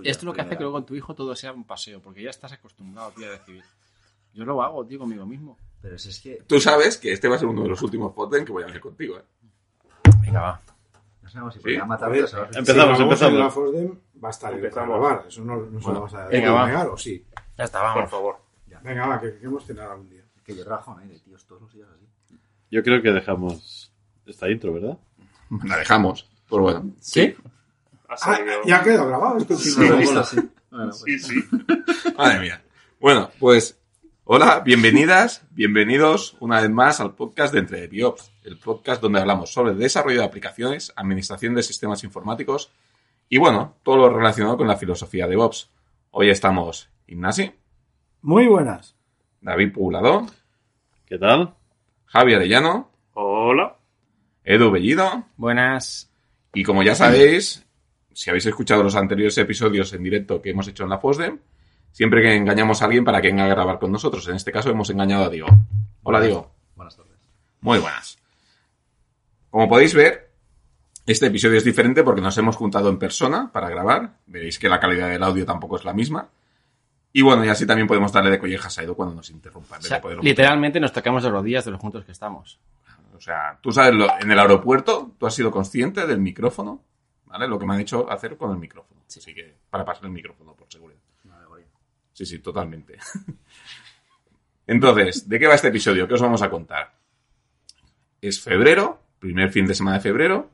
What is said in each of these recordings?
Suya, esto es lo que hace que luego en tu hijo todo sea un paseo, porque ya estás acostumbrado, tío, a decir. Yo lo hago, tío, conmigo mismo. Pero si es que. Tú sabes que este va a ser uno de los últimos podcasts que voy a hacer contigo, ¿eh? Venga, va. No sabemos si Sí. podría A matar a Empezamos, si empezamos. la FOSDEM, va a estar el Empezamos. grabar. Eso no, no se lo vamos a venga, va. negar, ¿o sí? Ya está, Por vamos. favor. Venga, va, que queremos cenar algún día. Que yo trabajo en aire, tíos, todos los días así. Yo creo que dejamos esta intro, ¿verdad? La dejamos. Pues bueno. ¿Sí? Ha Ah, ya ha quedado grabado. Es continuo. Sí, sí. Bueno, pues, Sí, sí. Madre mía. Bueno, pues hola, bienvenidas, bienvenidos una vez más al podcast de Entre Biops, el podcast donde hablamos sobre desarrollo de aplicaciones, administración de sistemas informáticos y bueno, todo lo relacionado con la filosofía de DevOps. Hoy estamos Ignasi, Muy buenas. David Pulado, ¿Qué tal? Javi Arellano, Hola. Edu Bellido Buenas. y como ya sabéis, si habéis escuchado los anteriores episodios en directo que hemos hecho en la FOSDEM, siempre que engañamos a alguien para que venga a grabar con nosotros. En este caso hemos engañado a Diego. Hola Diego. Buenas tardes. Muy buenas. Como podéis ver, este episodio es diferente porque nos hemos juntado en persona para grabar. Veréis que la calidad del audio tampoco es la misma. Y bueno, y así también podemos darle de collejas a Edu cuando nos interrumpa. O sea, literalmente nos tocamos de rodillas de los juntos que estamos. O sea, tú sabes, lo- en el aeropuerto, tú has sido consciente del micrófono, ¿vale? Lo que me han hecho hacer con el micrófono. Así que, para pasar el micrófono, por seguridad. Sí, sí, totalmente. Entonces, ¿de qué va este episodio? ¿Qué os vamos a contar? Es febrero, primer fin de semana de febrero.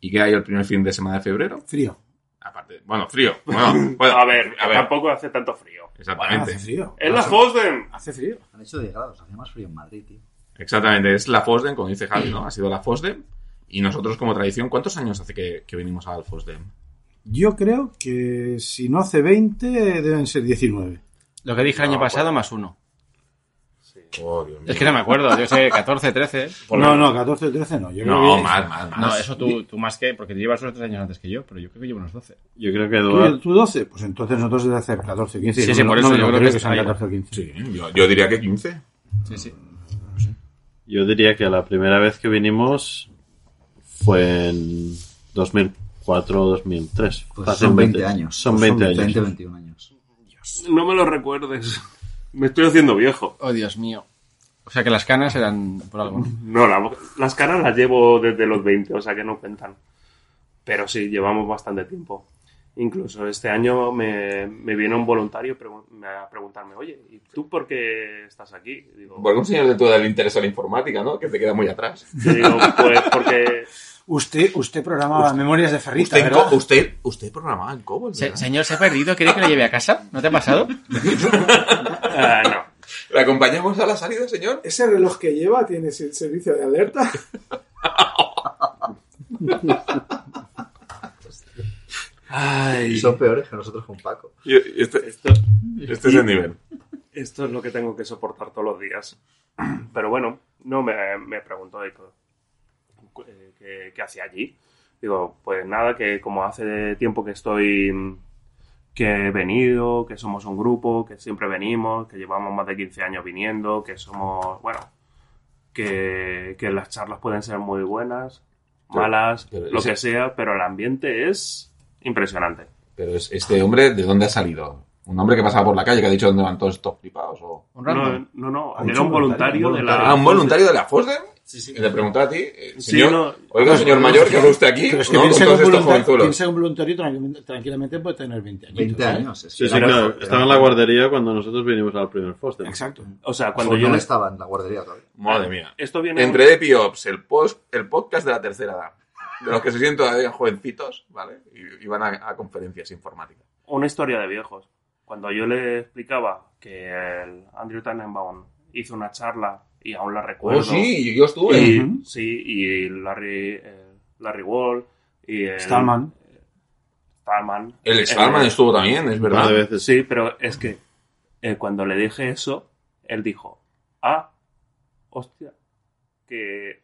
¿Y qué hay el primer fin de semana de febrero? Frío. Aparte, bueno, frío. Bueno, bueno, A ver, a ver. tampoco hace tanto frío. Bueno, Exactamente. hace frío. ¡Es la Fosden! Hace frío. Han hecho 10 grados, hacía más frío en Madrid, tío. Exactamente, es la FOSDEM, como dice Javi, ¿no? Ha sido la FOSDEM. Y nosotros, como tradición, ¿cuántos años hace que, que venimos al FOSDEM? Yo creo que si no hace 20, deben ser 19. Lo que dije el año No, pasado más uno. Oh, Dios mío. Es que no me acuerdo, yo sé, 14, 13. por lo No, no, 14, 13 no. Yo creo No, que- más, más, más. No, eso tú, tú más que, porque llevas unos 3 años antes que yo, pero yo creo que llevo unos 12. Yo creo que ¿Tú, Eduard... tú 12? Pues entonces nosotros debe hacer 14, 15. Sí, No, sí, no, por no eso me yo lo creo que ahí. 14 o 15. Sí, yo, yo diría que 15. Sí, sí. Yo diría que la primera vez que vinimos fue en 2004 o 2003. Pues Hace son 20 años. Son Pues 20 años. 20, 21 años. No me lo recuerdes. Me estoy haciendo viejo. Oh, Dios mío. O sea que las canas eran por algo. ¿no? La- las caras las llevo desde los 20, o sea que no cuentan. Pero sí, llevamos bastante tiempo. Incluso este año me, me viene un voluntario a preguntarme, oye, ¿y tú por qué estás aquí? Digo, Porque un señor de todo el interés a la informática, ¿no? Que te queda muy atrás. digo, pues porque Usted, usted programaba memorias de ferrita, Usted, ¿verdad? Usted, usted programaba en COBOL, Se- señor, se ha perdido, ¿quiere que lo lleve a casa? ¿No te ha pasado? Ah, no. ¿Le acompañamos a la salida, señor? ¿Ese reloj que lleva tiene ese servicio de alerta? Ay, Son peores que nosotros con Paco. este, Esto, este es el nivel. esto es lo que tengo que soportar todos los días. Pero bueno, no me, me preguntó. Eh, ¿Qué, qué hacía allí? Digo, pues nada, que como hace tiempo que estoy, que he venido, que somos un grupo, que siempre venimos, que llevamos más de 15 años viniendo, que somos, bueno, que, que las charlas pueden ser muy buenas, malas, pero lo ese- que sea, pero el ambiente es impresionante. Pero es, este hombre, ¿de dónde ha salido? ¿Un hombre que pasaba por la calle que ha dicho dónde van todos estos flipados? O... No, no, no, era un voluntario, voluntario, de la... Ah, un voluntario de la FOSDEM. Sí, sí. Y le preguntó a ti, eh, Sí, señor, no. oiga, señor mayor, que habla usted aquí, Pero es que ¿no? Piensa, que un un voluntario tranquilamente, puede tener 20 años. 20 años. Es Sí, que sí, claro. Estaba en la guardería cuando nosotros vinimos al primer Foster. Exacto. O sea, Cuando yo no estaba en la guardería todavía. Madre mía. Esto viene... Entre Epiops, el, post, el podcast de la tercera edad. De los que se sienten todavía jovencitos, ¿vale? Y, y van a, a conferencias informáticas. una historia de viejos. Cuando yo le explicaba que el Andrew Tannenbaum hizo una charla y aún la recuerdo. Oh, sí, yo estuve. Y. Sí, y Larry, eh, Larry Wall y el, Stallman. Stallman. El Stallman estuvo también, es Un par verdad. de veces. Sí, pero es que eh, cuando le dije eso, él dijo, ah, hostia, que,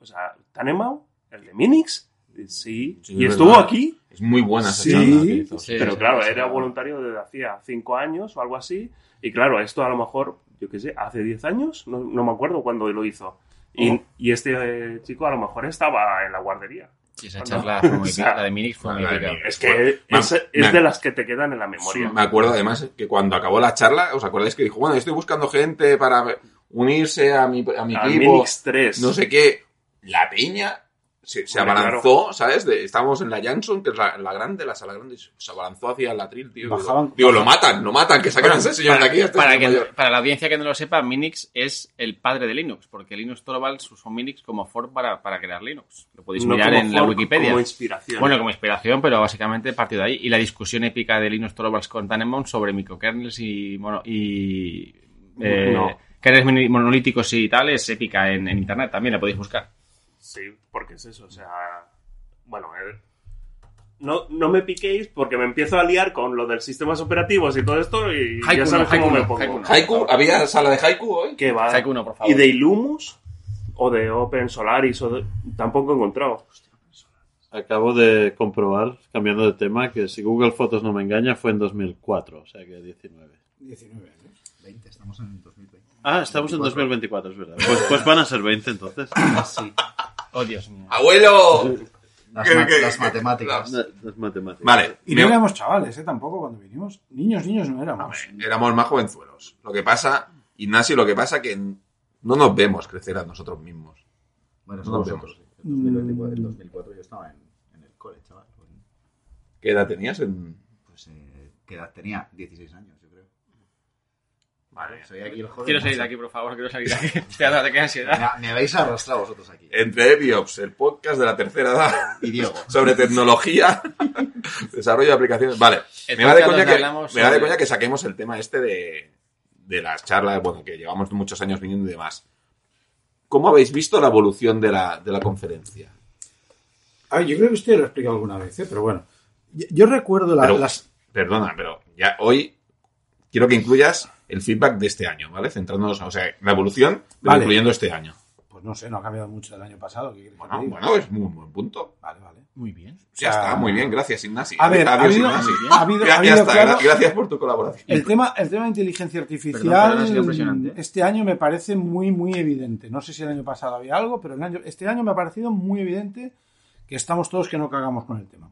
o sea, Tannenbaum, el de Minix, sí, Sí, y es estuvo verdad. aquí, Es muy buena esa Sí. charla que hizo. Sí. pero claro, sí, era sí. voluntario desde hacía cinco años o algo así. Y claro, esto a lo mejor, yo qué sé, hace 10 años, no, no me acuerdo cuándo lo hizo. Y, Oh. y este eh, chico a lo mejor estaba en la guardería. Sí, esa charla fue muy O sea. La de Minix fue muy. Es que es, me- es de las que te quedan en la memoria. Me acuerdo además que cuando acabó la charla, ¿os acordáis que dijo, bueno, estoy buscando gente para unirse a mi, a mi Al equipo? Minix 3. No sé qué. La peña se, se Hombre, abalanzó, ¿sabes? De- estábamos en la Jansson, que es la, la grande, la sala grande, se abalanzó hacia el atril, tío. Bajaban- Digo, lo matan, lo matan, que saquen a ese señor de aquí. este para, que- la audiencia que no lo sepa, Minix es el padre de Linux, porque Linux Torvalds usó Minix como for para, para crear Linux. Lo podéis No mirar en la fork, Wikipedia. Como inspiración. Bueno, como inspiración, pero básicamente partió de ahí. Y la discusión épica de Linux Torvalds con Tannenbaum sobre microkernels y, mono- y eh, No. kernels monolíticos y tal es épica en, en internet. También la podéis buscar. Sí, porque es eso, o sea... Bueno, eh, no, no me piquéis porque me empiezo a liar con lo de sistemas operativos y todo esto y Haiku ya sabes no, cómo Haiku me no, pongo. Haiku no. Haiku, ¿había sala de Haiku hoy? ¿Qué va? Haiku no, por favor. ¿Y de Illumus? ¿O de Open Solaris? O de- Tampoco he encontrado. Acabo de comprobar, cambiando de tema, que si Google Fotos no me engaña fue en 2004, o sea que 19. 19 años. 20, estamos en 2020. Ah, estamos en 24. 2024, es verdad. Pues, pues van a ser 20 entonces. Sí. Oh, Dios mío. ¡Abuelo! Las, ¿Qué- ma- qué- las matemáticas. Las las matemáticas. Vale, Y me- no éramos chavales, ¿eh? Tampoco cuando vinimos. Niños, niños no éramos. éramos más jovenzuelos. Lo que pasa, Ignacio, lo que pasa que no nos vemos crecer a nosotros mismos. Bueno, No nos vosotros. En 2024, en 2004 yo estaba en, en el cole, chaval. ¿Qué edad tenías? En... Pues, eh, ¿qué edad tenía? 16 años. Vale. Soy aquí el joven. Quiero salir de aquí, por favor, quiero salir de aquí. Da de ansiedad. Me, me habéis arrastrado vosotros aquí. Entre Eviops, el podcast de la tercera edad Y Diego. sobre tecnología, desarrollo de aplicaciones. Vale, El me va, de coña que, me va de coña que saquemos el tema este de, de las charlas, bueno, que llevamos muchos años viniendo y demás. ¿Cómo habéis visto la evolución de la, de la conferencia? A ver, yo creo que usted lo ha explicado alguna vez, ¿eh? pero bueno. Yo, yo recuerdo la- Pero- las. Perdona, pero ya hoy quiero que incluyas el feedback de este año, ¿vale? Centrándonos, o sea, la evolución, pero Vale. incluyendo este año. Pues no sé, no ha cambiado mucho del año pasado. ¿qué quieres que te Bueno, bueno, es muy buen punto. Vale, vale. Muy bien. Ya O sea, está, muy bien, gracias, Ignasi. A ver, ha Adiós, habido- Ignasi. ha habido- Ya- ha ya habido, está, claro- gra- gracias por tu colaboración. El tema, el tema de inteligencia artificial Perdón, ha impresionante. este año me parece muy, muy evidente. No sé si el año pasado había algo, pero el año, este año me ha parecido muy evidente que estamos todos que no cagamos con el tema.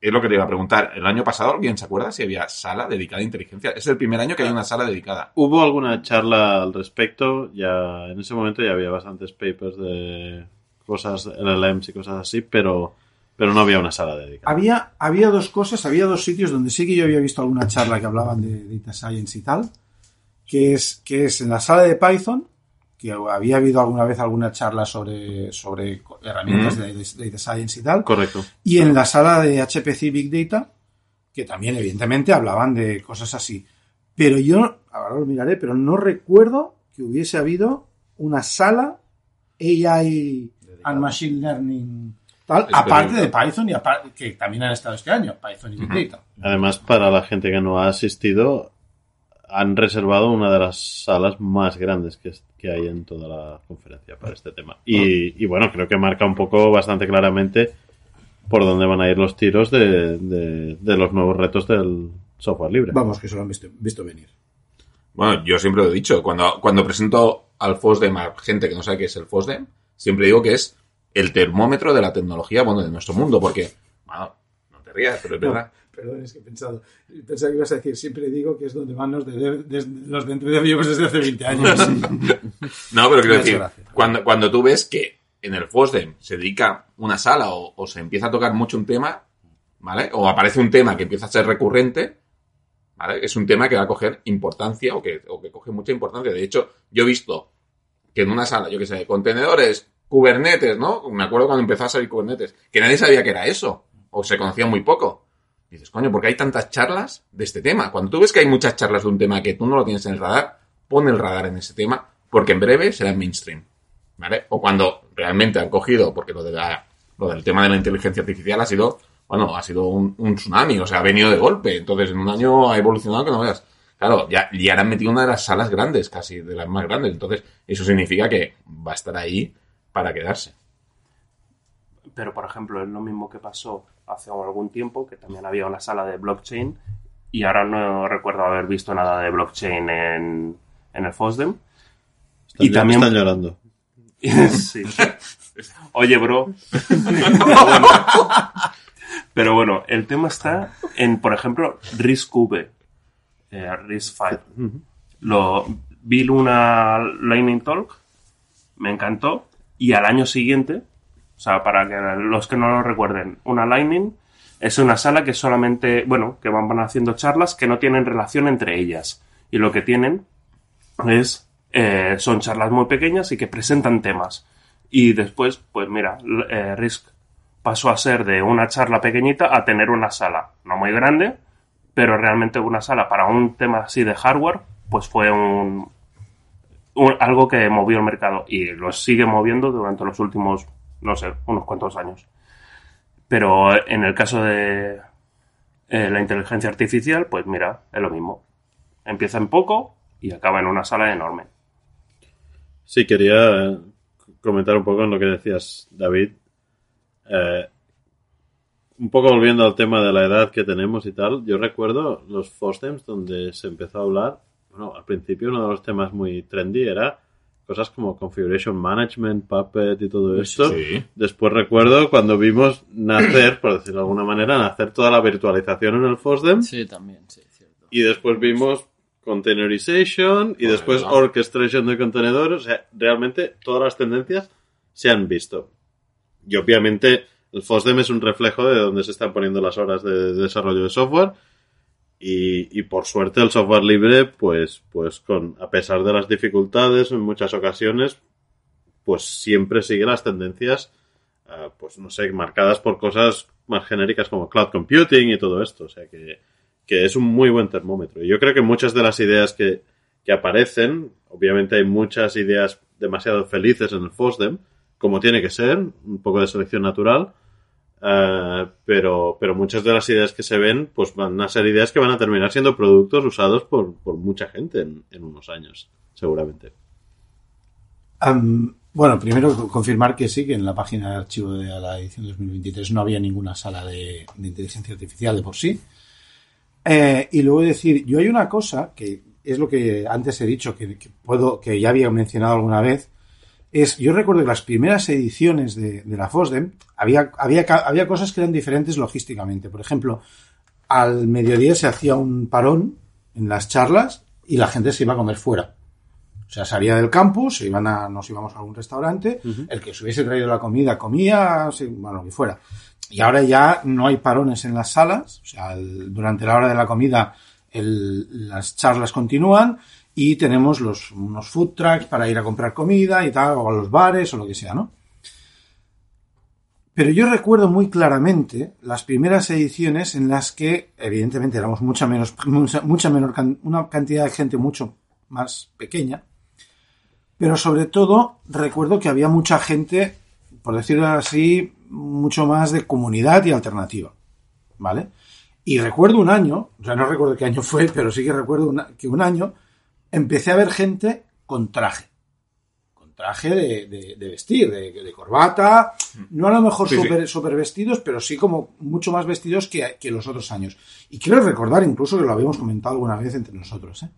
Es lo que te iba a preguntar. El año pasado, ¿alguien se acuerda si había sala dedicada a inteligencia? Es el primer año que hay una sala dedicada. Hubo alguna charla al respecto, ya en ese momento ya había bastantes papers de cosas, LLMs y cosas así, pero, pero no había una sala dedicada. Había, había dos cosas, había dos sitios donde sí que yo había visto alguna charla que hablaban de data science y tal, que es, que es en la sala de Python, que había habido alguna vez alguna charla sobre, sobre herramientas Mm. de data- data science y tal, Correcto. y en la sala de HPC Big Data, que también evidentemente hablaban de cosas así. Pero yo, ahora lo miraré, pero no recuerdo que hubiese habido una sala AI and Machine Learning tal, aparte de Python y aparte, que también han estado este año, Python y Big Data. Además, para la gente que no ha asistido, han reservado una de las salas más grandes que, es- que hay en toda la conferencia para este tema. Y, y bueno, creo que marca un poco bastante claramente por dónde van a ir los tiros de, de- de los nuevos retos del software libre. Vamos, que eso lo han visto, visto venir. Bueno, yo siempre lo he dicho. Cuando, cuando presento al FOSDEM a gente que no sabe qué es el FOSDEM, siempre digo que es el termómetro de la tecnología, bueno, de nuestro mundo, porque, bueno, no te rías, pero es verdad. Perdón, es que he pensado, pensaba que ibas a decir, siempre digo que es donde van los de, los de entre desde hace 20 años. No, pero quiero decir, cuando, cuando tú ves que en el FOSDEM se dedica una sala o, o se empieza a tocar mucho un tema, ¿vale? O aparece un tema que empieza a ser recurrente, ¿vale? Es un tema que va a coger importancia o que, o que coge mucha importancia. De hecho, yo he visto que en una sala, yo que sé, de contenedores, Kubernetes, ¿no? Me acuerdo cuando empezó a salir Kubernetes, que nadie sabía que era eso, o se conocía muy poco. Y dices, coño, ¿por qué hay tantas charlas de este tema? Cuando tú ves que hay muchas charlas de un tema que tú no lo tienes en el radar, pon el radar en ese tema, porque en breve será mainstream. ¿Vale? O cuando realmente han cogido, porque lo, de la- lo del tema de la inteligencia artificial ha sido, bueno, ha sido un, un tsunami, o sea, ha venido de golpe. Entonces, en un año ha evolucionado que no veas. Claro, ya, ya han metido una de las salas grandes, casi, de las más grandes. Entonces, eso significa que va a estar ahí para quedarse. Pero, por ejemplo, es lo mismo que pasó hace algún tiempo, que también había una sala de blockchain y ahora no recuerdo haber visto nada de blockchain en, en el FOSDEM. Están, y también- están llorando. sí. Oye, bro. Pero bueno, pero bueno, el tema está en, por ejemplo, Risk V, eh, Risk 5. Lo, vi una Lightning Talk, me encantó, y al año siguiente, o sea, para que los que no lo recuerden, una Lightning es una sala que solamente, bueno, que van, haciendo charlas que no tienen relación entre ellas. Y lo que tienen es, eh, son charlas muy pequeñas y que presentan temas. Y después, pues mira, eh, Risk pasó a ser de una charla pequeñita a tener una sala, no muy grande, pero realmente una sala para un tema así de hardware, pues fue un- algo que movió el mercado y lo sigue moviendo durante los últimos, no sé, unos cuantos años. Pero en el caso de eh, la inteligencia artificial, pues mira, es lo mismo. Empieza en poco y acaba en una sala enorme. Sí, quería eh, comentar un poco en lo que decías, David. Eh, un poco volviendo al tema de la edad que tenemos y tal, yo recuerdo los FOSDEMs donde se empezó a hablar, bueno, al principio uno de los temas muy trendy era cosas como Configuration Management, Puppet y todo esto. sí. Después recuerdo cuando vimos nacer, por decirlo de alguna manera, nacer toda la virtualización en el FOSDEM Sí, también, sí, cierto. y después vimos containerization y después Correcto. orchestration de contenedores. O sea, realmente todas las tendencias se han visto. Y obviamente el FOSDEM es un reflejo de donde se están poniendo las horas de desarrollo de software. Y, y por suerte el software libre, pues, pues con, a pesar de las dificultades en muchas ocasiones, pues siempre sigue las tendencias, ah, pues no sé, marcadas por cosas más genéricas como cloud computing y todo esto. O sea que, que es un muy buen termómetro. Y yo creo que muchas de las ideas que, que aparecen, obviamente hay muchas ideas demasiado felices en el FOSDEM, como tiene que ser, un poco de selección natural, eh, pero, pero muchas de las ideas que se ven, pues van a ser ideas que van a terminar siendo productos usados por, por mucha gente en, unos años, seguramente. Am, bueno, primero co- confirmar que sí, que en la página de archivo de la edición 2023 no había ninguna sala de, inteligencia artificial de por sí. Eh, y luego decir, yo hay una cosa que es lo que antes he dicho, que puedo, que ya había mencionado alguna vez, es, yo recuerdo que las primeras ediciones de, de la FOSDEM había, había, había cosas que eran diferentes logísticamente. Por ejemplo, al mediodía se hacía un parón en las charlas y la gente se iba a comer fuera. O sea, salía del campus, se iban a, nos íbamos a algún restaurante, el que se hubiese traído la comida comía, bueno, lo que fuera. Y ahora ya no hay parones en las salas, o sea, el- durante la hora de la comida el- las charlas continúan y tenemos los, unos food trucks para ir a comprar comida y tal, o a los bares o lo que sea, ¿no? Pero yo recuerdo muy claramente las primeras ediciones en las que, evidentemente, éramos mucha menos, mucha, mucha menor, una cantidad de gente mucho más pequeña, pero sobre todo recuerdo que había mucha gente, por decirlo así, mucho más de comunidad y alternativa, ¿vale? Y recuerdo un año, o sea, no recuerdo qué año fue, pero sí que recuerdo que un año empecé a ver gente con traje. Con traje de, de- de vestir, de, de corbata, no a lo mejor Sí, sí. súper súper vestidos, pero sí como mucho más vestidos que, que los otros años. Y quiero recordar incluso que lo habíamos comentado alguna vez entre nosotros, ¿eh?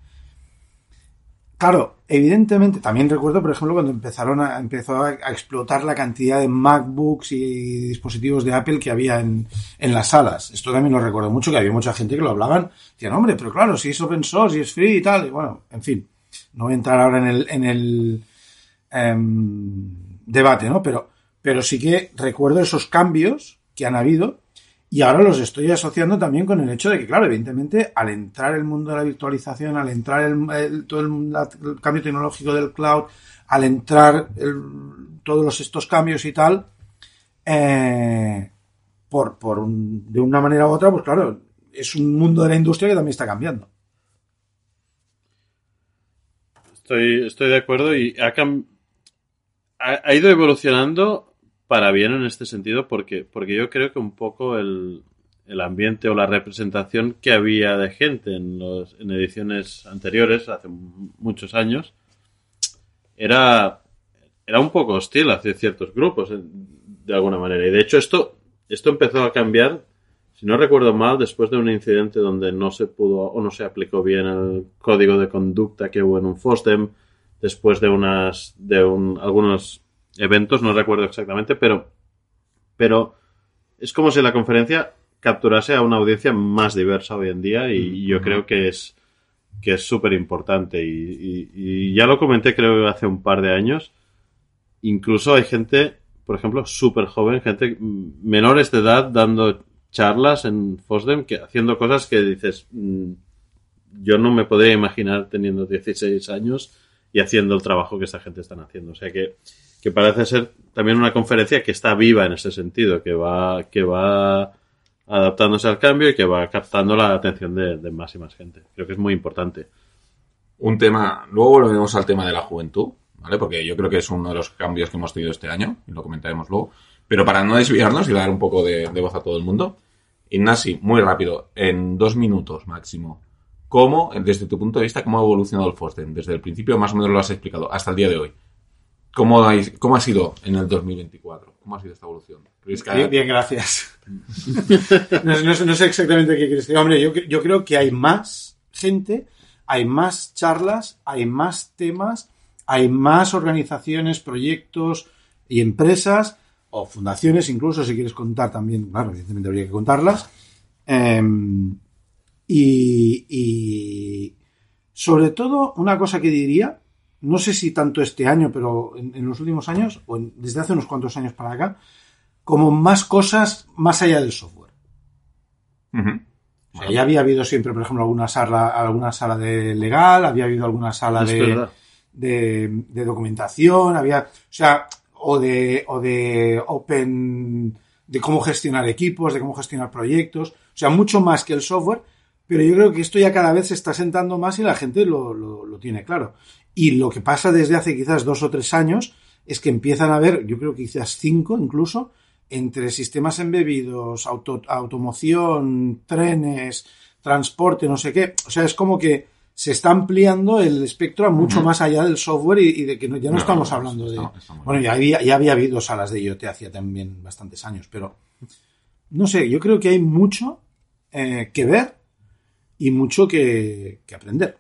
Claro, evidentemente, también recuerdo, por ejemplo, cuando empezaron a, empezó a, explotar la cantidad de MacBooks y dispositivos de Apple que había en, en las salas. Esto también lo recuerdo mucho, que había mucha gente que lo hablaban. Decían, hombre, pero claro, si es open source y es free y tal. Y bueno, en fin, no voy a entrar ahora en el, en el em, debate, ¿no? Pero, pero sí que recuerdo esos cambios que han habido y ahora los estoy asociando también con el hecho de que, claro, evidentemente, al entrar el mundo de la virtualización, al entrar el, todo el, el cambio tecnológico del cloud, al entrar todos estos cambios y tal, eh, por, por un- de una manera u otra, pues claro, es un mundo de la industria que también está cambiando. Estoy, estoy de acuerdo y ha, ha, ha ido evolucionando para bien en este sentido porque, porque yo creo que un poco el, el ambiente o la representación que había de gente en, los, en ediciones anteriores, hace muchos años, era, era un poco hostil hacia ciertos grupos, de alguna manera. Y de hecho esto, esto empezó a cambiar, si no recuerdo mal, después de un incidente donde no se pudo o no se aplicó bien el código de conducta que hubo en un FOSDEM, después de unas, de un, algunos eventos, no recuerdo exactamente, pero, pero es como si la conferencia capturase a una audiencia más diversa hoy en día y yo creo que es que es súper importante y, y- y ya lo comenté creo hace un par de años. Incluso hay gente por ejemplo súper joven gente menores de edad dando charlas en Fosdem que haciendo cosas que dices mm, yo no me podría imaginar teniendo 16 años y haciendo el trabajo que esta gente están haciendo o sea que que parece ser también una conferencia que está viva en ese sentido, que va, que va adaptándose al cambio y que va captando la atención de, más y más gente. Creo que es muy importante. Un tema, luego volvemos al tema de la juventud, ¿vale? Porque yo creo que es uno de los cambios que hemos tenido este año, y lo comentaremos luego. Pero para no desviarnos y dar un poco de, voz a todo el mundo, Ignasi, muy rápido, en dos minutos máximo, ¿cómo, desde tu punto de vista, cómo ha evolucionado el Fosden? Desde el principio más o menos lo has explicado, hasta el día de hoy. ¿Cómo ha, cómo ha sido en el 2024? ¿Cómo ha sido esta evolución? ¿Crees que ha- Bien, bien, gracias. no, no sé- no sé exactamente qué quieres decir. Hombre, yo creo que hay más gente, hay más charlas, hay más temas, hay más organizaciones, proyectos y empresas, o fundaciones incluso, si quieres contar también, claro, evidentemente habría que contarlas. Em, y, y sobre todo, una cosa que diría, no sé si tanto este año, pero en, en los últimos años, o en- desde hace unos cuantos años para acá, como más cosas más allá del software. O sea, ya había habido siempre, por ejemplo, alguna sala, alguna sala de legal, había habido alguna sala de, de, de documentación, había, o sea, o de, o de open, de cómo gestionar equipos, de cómo gestionar proyectos, o sea, mucho más que el software, pero yo creo que esto ya cada vez se está sentando más y la gente lo, lo, lo tiene claro. Y lo que pasa desde hace quizás dos o tres años es que empiezan a haber, yo creo que quizás cinco incluso, entre sistemas embebidos, auto, automoción, trenes, transporte, no sé qué. O sea, es como que se está ampliando el espectro a mucho más allá del software y, y de que no- ya no, No, estamos no, hablando de... está- está muy bueno, ya había, ya había habido salas de IoT hacía también bastantes años, pero no sé, yo creo que hay mucho eh, que ver y mucho que, que aprender.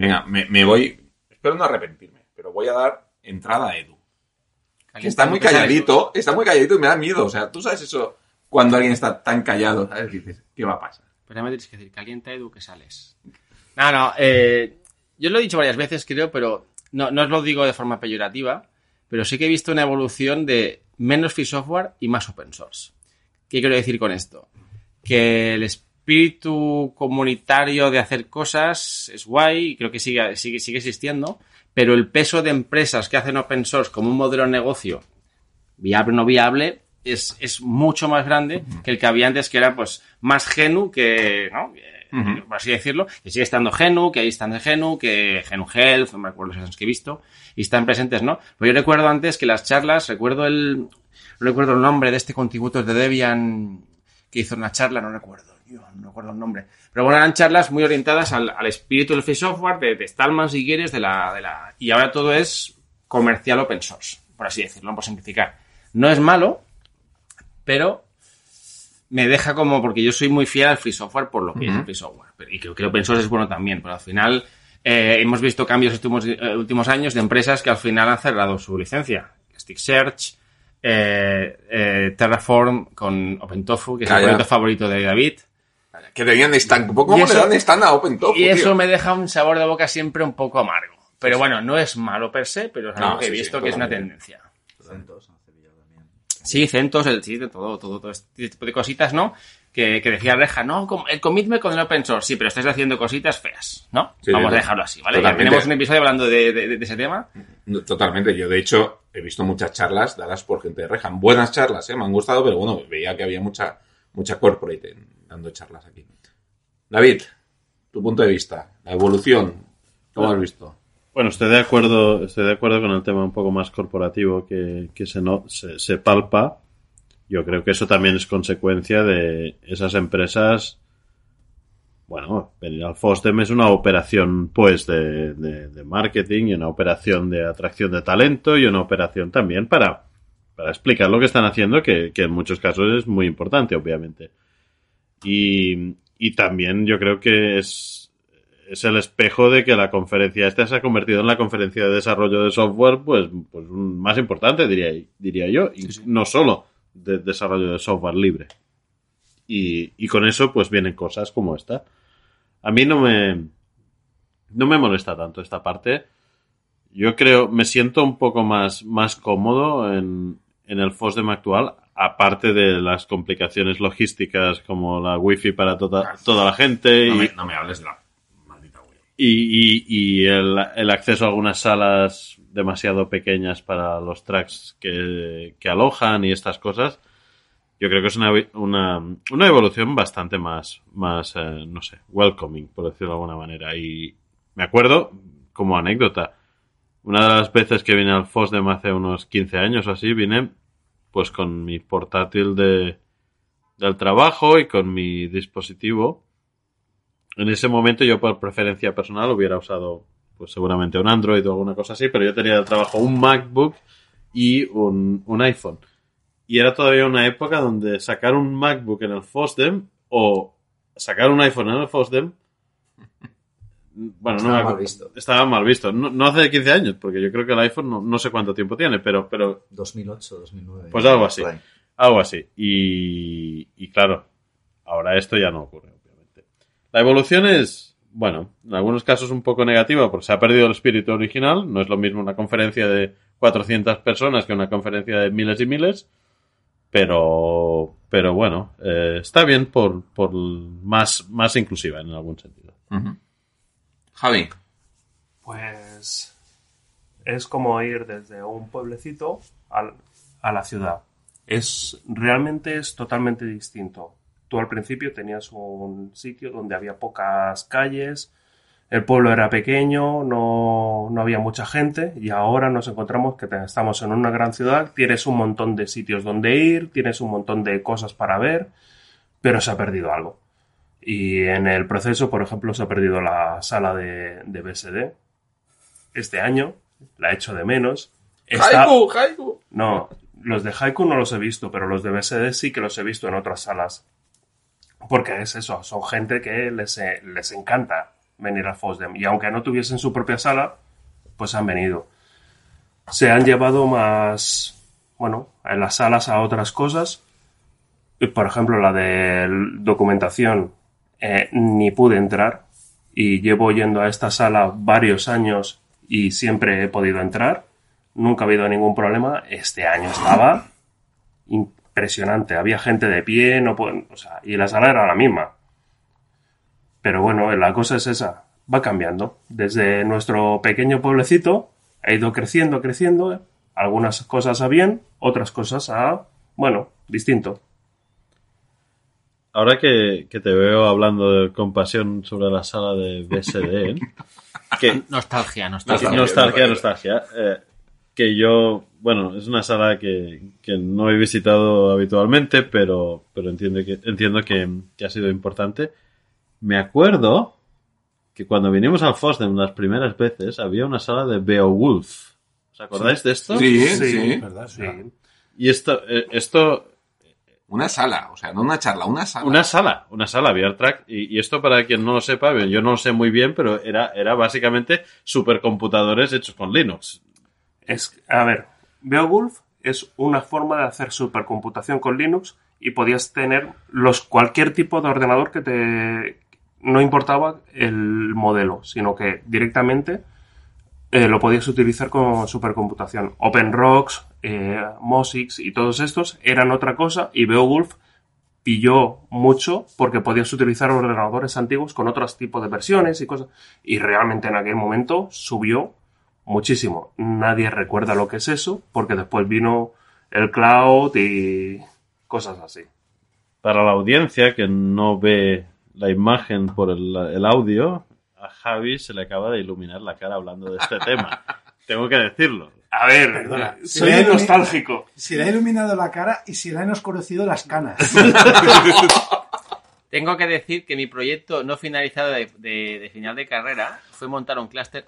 Venga, me, me voy. Espero no arrepentirme, pero voy a dar entrada a Edu. Que está muy calladito, está muy calladito y me da miedo. O sea, tú sabes eso cuando alguien está tan callado, ¿sabes? Dices, ¿qué va a pasar? Pero me tienes que decir, calienta Edu que sales. No, no, eh, yo lo he dicho varias veces, creo, pero no, no os lo digo de forma peyorativa, pero sí que he visto una evolución de menos free software y más open source. ¿Qué quiero decir con esto? Que el espíritu comunitario de hacer cosas es guay, y creo que sigue, sigue, sigue existiendo, pero el peso de empresas que hacen open source como un modelo de negocio viable o no viable, es, es mucho más grande que el que había antes, que era pues más Genu que, ¿no? Por así decirlo, que sigue estando Genu, que ahí están de Genu, que Genu Health, no me acuerdo los que he visto, y están presentes, ¿no? Pero yo recuerdo antes que las charlas, recuerdo el, no recuerdo el nombre de este contributor de Debian que hizo una charla, no recuerdo, no recuerdo el nombre. Pero bueno, eran charlas muy orientadas al, al espíritu del free software, de, de Stallman, si quieres, de la, de la, y ahora todo es comercial open source, por así decirlo, por simplificar. No es malo, pero me deja como, porque yo soy muy fiel al free software por lo que es el free software. Pero- Y creo que el open source es bueno también, pero al final eh, hemos visto cambios estos eh, últimos años de empresas que al final han cerrado su licencia. Elasticsearch, eh, eh, Terraform con OpenTofu, que es el Calla. proyecto favorito de David. Que tenían stand. ¿Cómo Y le eso- dan stand a OpenTofu, y eso tío? me deja un sabor de boca siempre un poco amargo. Pero bueno, no es malo per se, pero es algo No, que he sí, visto que es una tendencia. Centos. Sí, centos, el, sí, de todo, todo, todo este tipo de cositas, ¿no? Que, que decía Reja, no, el commitment con el open source, sí, pero estáis haciendo cositas feas, ¿no? Sí, Vamos sí, a dejarlo así, ¿vale? Ya tenemos un episodio hablando de, de- de ese tema. No, Totalmente. Yo, de hecho, he visto muchas charlas dadas por gente de Rejan. Buenas charlas, ¿eh? Me han gustado, pero bueno, veía que había mucha, mucha corporate en- dando charlas aquí. David, tu punto de vista, la evolución, ¿cómo has visto? Bueno, estoy de acuerdo, estoy de acuerdo con el tema un poco más corporativo que, que se, no, se, se palpa. Yo creo que eso también es consecuencia de esas empresas. Bueno, venir al FOSDEM es una operación, pues, de, marketing y una operación de atracción de talento y una operación también para, para explicar lo que están haciendo, que en muchos casos es muy importante, obviamente. Y, y también yo creo que es, es el espejo de que la conferencia esta se ha convertido en la conferencia de desarrollo de software pues, pues más importante, diría, diría yo. Y no solo de desarrollo de software libre. Y, y con eso pues vienen cosas como esta. A mí no me, no me molesta tanto esta parte. Yo creo, me siento un poco más, más cómodo en, en el FOSDEM actual, aparte de las complicaciones logísticas como la wifi para toda, toda la gente No y, me, no me hables de la maldita web. y, y- y el, el acceso a algunas salas demasiado pequeñas para los tracks que, que alojan y estas cosas. Yo creo que es una, una, una evolución bastante más, más eh, no sé, welcoming, por decirlo de alguna manera. Y me acuerdo, como anécdota, una de las veces que vine al FOSDEM hace unos 15 años o así, vine pues con mi portátil de, del trabajo y con mi dispositivo. En ese momento yo por preferencia personal hubiera usado pues seguramente un Android o alguna cosa así, pero yo tenía de trabajo un MacBook y un, un iPhone. Y era todavía una época donde sacar un MacBook en el FOSDEM o sacar un iPhone en el FOSDEM bueno, no Estaba me mal visto. Estaba mal visto. No, no hace 15 años, porque yo creo que el iPhone no, no sé cuánto tiempo tiene, pero, pero 2008, 2009. Pues algo así. Algo así. Y, y claro, ahora esto ya no ocurre, obviamente. La evolución es, bueno, en algunos casos un poco negativa porque se ha perdido el espíritu original. No es lo mismo una conferencia de 400 personas que una conferencia de miles y miles. Pero, pero bueno, eh, está bien por, por más, más inclusiva en algún sentido. Ujú. Javi, Pues es como ir desde un pueblecito a la ciudad. Es realmente es totalmente distinto. Tú al principio tenías un sitio donde había pocas calles, el pueblo era pequeño, no, no había mucha gente y ahora nos encontramos que estamos en una gran ciudad, tienes un montón de sitios donde ir, tienes un montón de cosas para ver, pero se ha perdido algo. Y en el proceso, por ejemplo, se ha perdido la sala de, de BSD. Este año la he hecho de menos. Está- Haiku, Haiku. no, los de Haiku no los he visto, pero los de BSD sí que los he visto en otras salas. Porque es eso, son gente que les, eh, les encanta venir al FOSDEM. Y aunque no tuviesen su propia sala, pues han venido. Se han llevado más, bueno, en las salas a otras cosas. Por ejemplo, la de documentación, eh, ni pude entrar. Y llevo yendo a esta sala varios años y siempre he podido entrar nunca ha habido ningún problema. Este año estaba impresionante. Había gente de pie, no pueden, o sea, y la sala era la misma. Pero bueno, la cosa es esa, va cambiando. Desde nuestro pequeño pueblecito ha ido creciendo, creciendo. Algunas cosas a bien, otras cosas a, bueno, distinto. Ahora que, que te veo hablando de compasión sobre la sala de BSD, ¿eh? que, Nostalgia, nostalgia. Nostalgia. nostalgia, eh, que yo, bueno, es una sala que, que no he visitado habitualmente, pero, pero entiendo que, entiendo que, que ha sido importante. Me acuerdo que cuando vinimos al FOSDEM las primeras veces había una sala de Beowulf. ¿Os acordáis de esto? Sí, Sí. sí. ¿Verdad? Sí. Y esto, eh, esto Una sala, o sea, no una charla, una sala. Una sala, una sala VRTrack. Y, y esto para quien no lo sepa, bien, yo no lo sé muy bien, pero era, era básicamente supercomputadores hechos con Linux. Es, a ver, Beowulf es una forma de hacer supercomputación con Linux y podías tener los cualquier tipo de ordenador que te no importaba el modelo, sino que directamente eh, lo podías utilizar con supercomputación. OpenRocks, eh, MOSIX y todos estos eran otra cosa y Beowulf pilló mucho porque podías utilizar ordenadores antiguos con otros tipos de versiones y cosas. Y realmente en aquel momento subió muchísimo. Nadie recuerda lo que es eso porque después vino el cloud y cosas así. Para la audiencia que no ve la imagen por el, el audio, a Javi se le acaba de iluminar la cara hablando de este tema. Tengo que decirlo. A ver, Perdona, soy si le- nostálgico. Si le ha iluminado la cara y si le han oscurecido las canas. Tengo que decir que mi proyecto no finalizado de, de- de final de carrera fue montar un clúster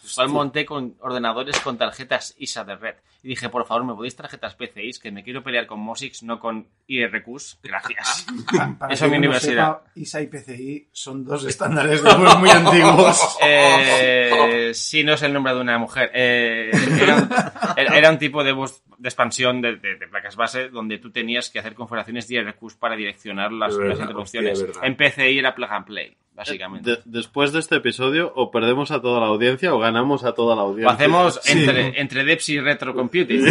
OpenMosix. cual monté con ordenadores con tarjetas ISA de red. Y dije, por favor, ¿me podéis tarjetas PCI? Que me quiero pelear con MOSIX, no con IRQs. Gracias. Para Eso en mi universidad. sepa, ISA y PCI son dos estándares de web muy antiguos. Eh, sí, no es el nombre de una mujer. Eh, era, era- un tipo de, bus- de expansión de, de- de placas base donde tú tenías que hacer configuraciones de IRQs para direccionar las, Es las interrupciones. hostia, es en PCI era plug and play, básicamente. De- después de este episodio, o perdemos a toda la audiencia o ganamos a toda la Lo audiencia. hacemos Sí. entre, entre Deps y Retro Computing.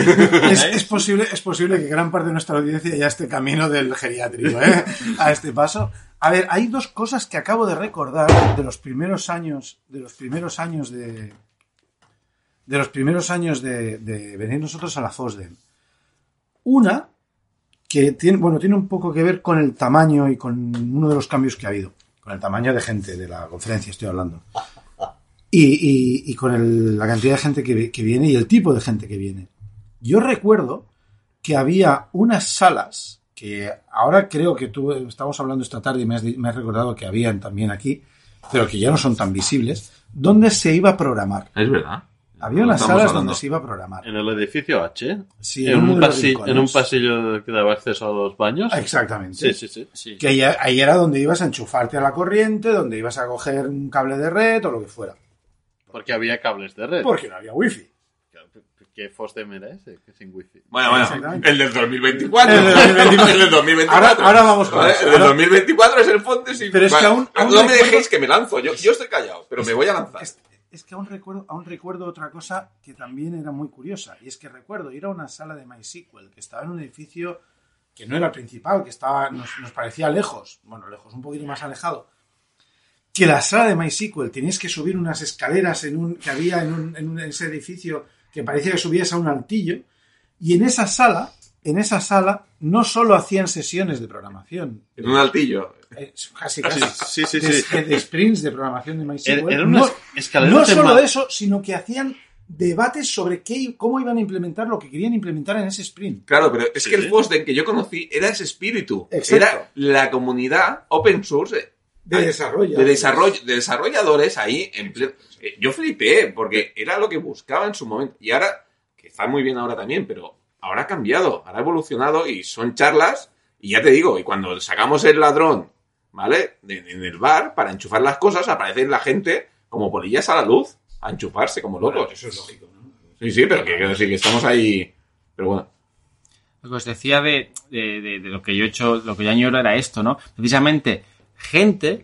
Es, es posible, es posible que gran parte de nuestra audiencia ya esté camino del geriátrico, ¿eh? A este paso. A ver, hay dos cosas que acabo de recordar de los primeros años, de los primeros años de, de los primeros años de, de venir nosotros a la FOSDEM. Una, que tiene, bueno, tiene un poco que ver con el tamaño y con uno de los cambios que ha habido. Con el tamaño de gente de la conferencia, estoy hablando. Y, y- y con el- la cantidad de gente que, vi- que viene y el tipo de gente que viene. Yo recuerdo que había unas salas que ahora creo que tú estamos hablando esta tarde y me has, me has recordado que habían también aquí, pero que ya no son tan visibles, donde se iba a programar. Es verdad. Había unas salas hablando. donde se iba a programar. En el edificio H, Sí, en, un en pasillo que daba acceso a los baños. Ah, Exactamente. Sí, sí, sí. Sí. Que ahí, ahí era donde ibas a enchufarte a la corriente, donde ibas a coger un cable de red o lo que fuera. Porque había cables de red. Porque no había wifi. ¿Qué FOSDEM era ese? Que sin wifi. Bueno, bueno, Exactamente. el del 2024. El del 2024. El del 2024. Ahora- ahora vamos con Vale, eso. El del Ahora- 2024 es el fonte sin... Pero es que aún- aún no me dejéis que me lanzo. Yo, yo estoy callado, pero me voy a lanzar. Es, es que aún recuerdo, aún recuerdo otra cosa que también era muy curiosa. Y es que recuerdo ir a una sala de MySQL que estaba en un edificio que no era el principal, que estaba, nos, parecía lejos, bueno, lejos, un poquito más alejado. Que la sala de MySQL tenías que subir unas escaleras en un, que había en un- en ese edificio que parecía que subías a un altillo. Y en esa sala, en esa sala, no solo hacían sesiones de programación, En un altillo. eh, casi, casi, Sí, sí, de, sí. de sprints de programación de MySQL. Era, no, no de solo ma- eso, sino que hacían debates sobre qué, cómo iban a implementar lo que querían implementar en ese sprint. Claro, pero es Sí, que el sí. FOSDEM que yo conocí era ese espíritu. Exacto. Era la comunidad open source De desarrollo. de desarrollo de desarrolladores ahí en ple- eh, yo flipé porque era lo que buscaba en su momento y ahora que está muy bien ahora también pero ahora ha cambiado ahora ha evolucionado y son charlas y ya te digo y cuando sacamos el ladrón vale en el bar para enchufar las cosas aparece la gente como polillas a la luz a enchufarse como locos Eso es lógico, ¿no? sí sí pero que quiero decir que estamos ahí pero bueno Lo que os decía de, de- de- de lo que yo he hecho, lo que yo añoro era esto, ¿no? Precisamente gente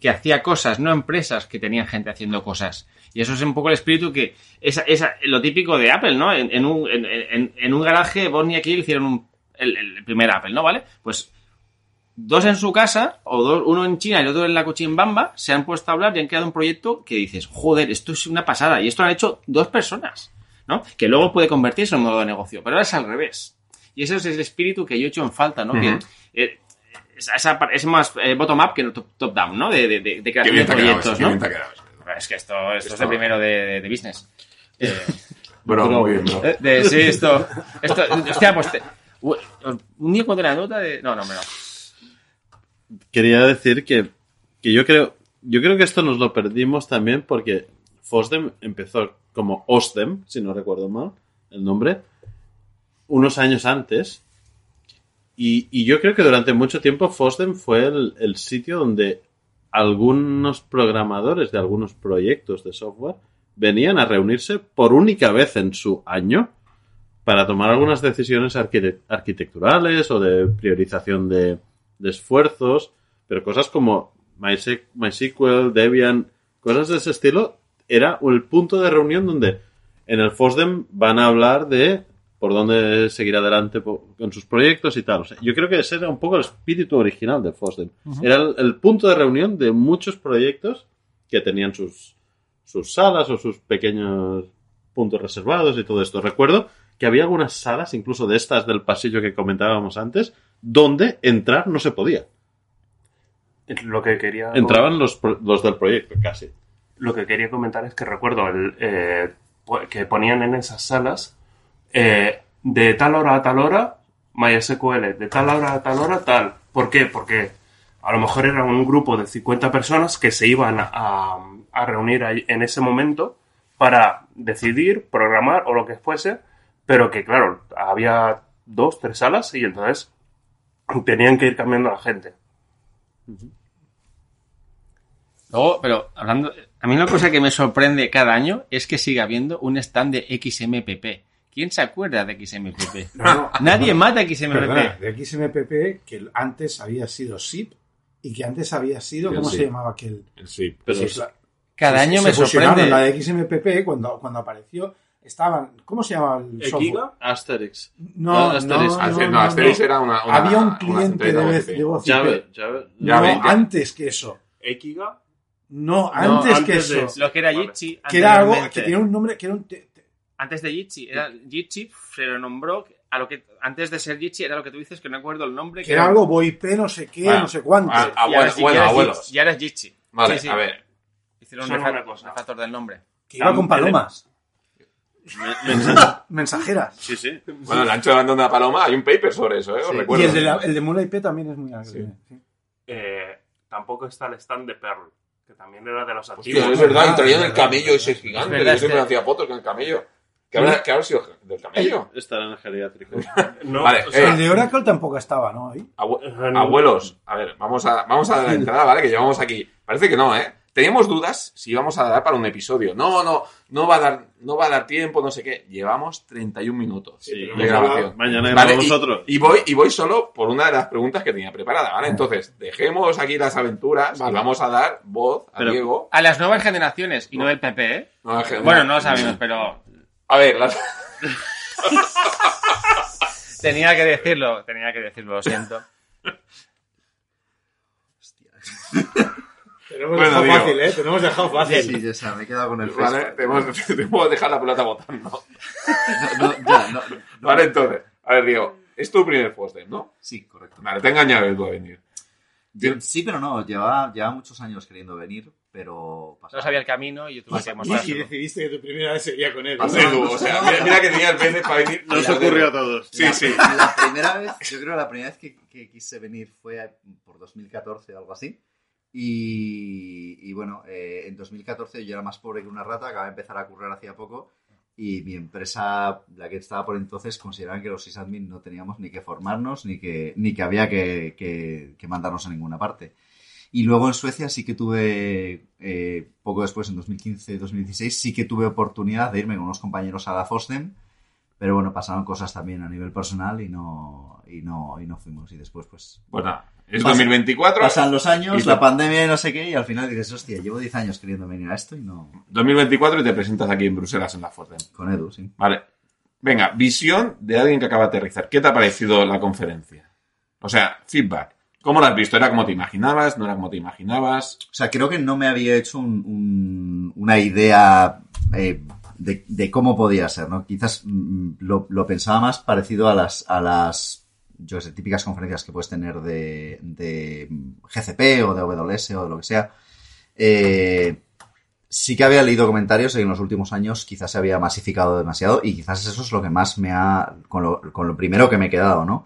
que hacía cosas, no empresas que tenían gente haciendo cosas. Y eso es un poco el espíritu que esa, esa, lo típico de Apple, ¿no? En, en un, en, en- en un garaje, Bonnie y Kill hicieron un- el, el primer Apple, ¿no? ¿Vale? Pues dos en su casa, o dos, uno en China y otro en la Cochimbamba, se han puesto a hablar y han creado un proyecto que dices, joder, esto es una pasada. Y esto lo han hecho dos personas, ¿no? Que luego puede convertirse en un modo de negocio. Pero ahora es al revés. Y ese es el espíritu que yo he hecho en falta, ¿no? Ujú. Que eh, es, esa par- es más eh, bottom-up que top- top-down, ¿no? De, de, de- de creación de eso, proyectos, ¿no? Es que esto, esto, es el primero de, de- de business. Eh, Bro, muy bien bro eh, de, sí, esto, esto, hostia, pues, te- un día cuando la nota de, no, no, no, Quería decir que, que yo creo yo creo que esto nos lo perdimos también porque FOSDEM empezó como OSDEM, si no recuerdo mal el nombre, unos años antes. Y, y yo creo que durante mucho tiempo FOSDEM fue el, el sitio donde algunos programadores de algunos proyectos de software venían a reunirse por única vez en su año para tomar algunas decisiones arquite- arquitecturales o de priorización de, de esfuerzos, pero cosas como MySQL, Debian, cosas de ese estilo, era el punto de reunión donde en el FOSDEM van a hablar de por dónde seguir adelante po- con sus proyectos y tal. O sea, yo creo que ese era un poco el espíritu original del FOSDEM. Era el, el punto de reunión de muchos proyectos que tenían sus, sus salas o sus pequeños puntos reservados y todo esto. Recuerdo que había algunas salas, incluso de estas del pasillo que comentábamos antes, donde entrar no se podía. Lo que quería Entraban los, pro- los del proyecto, casi. lo que quería comentar es que recuerdo el, eh, que ponían en esas salas eh, de tal hora a tal hora MySQL, de tal hora a tal hora tal. ¿Por qué? Porque a lo mejor era un grupo de 50 personas que se iban a, reunir en ese momento para decidir, programar o lo que fuese, pero que claro, había dos, tres salas y entonces tenían que ir cambiando a la gente. Luego, pero hablando, a mí una cosa que me sorprende cada año es que siga habiendo un stand de XMPP. ¿Quién se acuerda de XMPP? Nadie mata Perdona, XMPP. de XMPP, que antes había sido SIP y que antes había sido, El ¿cómo se SIP. llamaba aquel? Pero Sí, la- Cada se- año se me fusionaron. sorprende. La de XMPP, cuando, cuando apareció, estaban. ¿Cómo se llamaba el software? Equiga, Asterix. No, Ah, no, Asterix. no, Asterix- no, no, Asterix era una, una- Había un cliente de, voz antes que eso. Equiga, No, No, antes que de eso. Lo que era Vale. Jitsi Que era algo que tenía un nombre que era un. Te- te- Antes de Jitsi, era Jitsi, se lo nombró a lo que antes de ser Jitsi era lo que tú dices que no acuerdo el nombre. que era algo VoIP, no sé qué, Bueno, no sé cuánto. ah, abuelo- ya era abuelos. Jitsi, Ya era Jitsi. Vale, Sí, sí. a ver. Hicieron un una refa- cosa. refactor del nombre. que iba con palomas. Me- mensaje. Mensajeras. Sí, sí. Bueno, el ancho de banda de una paloma, hay un paper sobre eso, ¿eh? Os Sí. recuerdo. Y el de, la, el de Mola IP también es muy agresivo. Sí. eh, tampoco está el stand de Pearl, que también era de los Hostia, antiguos. es verdad, y traían Ah, el camello ese gigante. verdad, Yo siempre es que- hacía fotos con el camello. ¿Qué habrá, qué habrá sido del camello? Estará en el geriátrico. No, Vale, o sea, El de Oracle tampoco estaba, ¿no? Ahí. Abue- Eh, no. abuelos, a ver, vamos a, vamos a dar la entrada, ¿vale? Que llevamos aquí. Parece que no, ¿eh? Teníamos dudas si íbamos a dar para un episodio. No, no, no va a dar, no va a dar tiempo, no sé qué. Llevamos 31 minutos Sí, de grabación. Mañana Vale, grabamos y, voy, y voy solo por una de las preguntas que tenía preparada, ¿vale? Entonces, dejemos aquí las aventuras y vamos a dar voz a Pero- Diego. A las nuevas generaciones y no del PP, ¿eh? No, Bueno, no lo sabemos, pero A ver, las- tenía que decirlo, tenía que decirlo, lo siento. Tenemos Bueno, dejado fácil, ¿eh? Tenemos dejado fácil. Sí, ya está, me he quedado con el Vale, fresco. te hemos- te puedo dejar la pelota botando. No, no, ya, no, no. Vale, entonces, a ver, Diego, es tu primer Fosdem, ¿no? Sí, correcto. Vale, te he engañado tú a venir. Sí, pero no, llevaba, llevaba muchos años queriendo venir, pero... No sabía el camino y yo tuve que Y mostrárselo. decidiste que tu primera vez sería con él. Ser tú, o sea, mira, mira que tenía el pene para venir. Nos ocurrió a todos. Sí, sí. La primera vez, yo creo que la primera vez que, que quise venir fue por 2014 o algo así. Y, y bueno, eh, en 2014 yo era más pobre que una rata, acababa de empezar a currar hacía poco y mi empresa, la que estaba por entonces, consideraban que los sysadmin no teníamos ni que formarnos ni que, ni que había que, que- que mandarnos a ninguna parte. Y luego en Suecia sí que tuve, eh, poco después, en 2015-2016, sí que tuve oportunidad de irme con unos compañeros a la FOSDEM, pero bueno, pasaron cosas también a nivel personal y no, y no, y no fuimos. Y después, pues, Pues nada, es Pasa- 2024. pasan los años, Y la pandemia y no sé qué, y al final dices, hostia, llevo 10 años queriendo venir a esto y no... 2024 y te presentas aquí en Bruselas en la Fosdem. Con Edu, sí. Vale. Venga, visión de alguien que acaba de aterrizar. ¿Qué te ha parecido la conferencia? O sea, feedback. ¿Cómo lo has visto? ¿Era como te imaginabas? ¿No era como te imaginabas? O sea, creo que no me había hecho un- un- una idea eh, de, cómo podía ser, ¿no? Quizás mm, lo, pensaba más parecido a las, a las sé, típicas conferencias que puedes tener de, de GCP o de AWS o de lo que sea. Eh, sí que había leído comentarios de que en los últimos años quizás se había masificado demasiado y quizás eso es lo que más me ha, con lo, con lo primero que me he quedado, ¿no?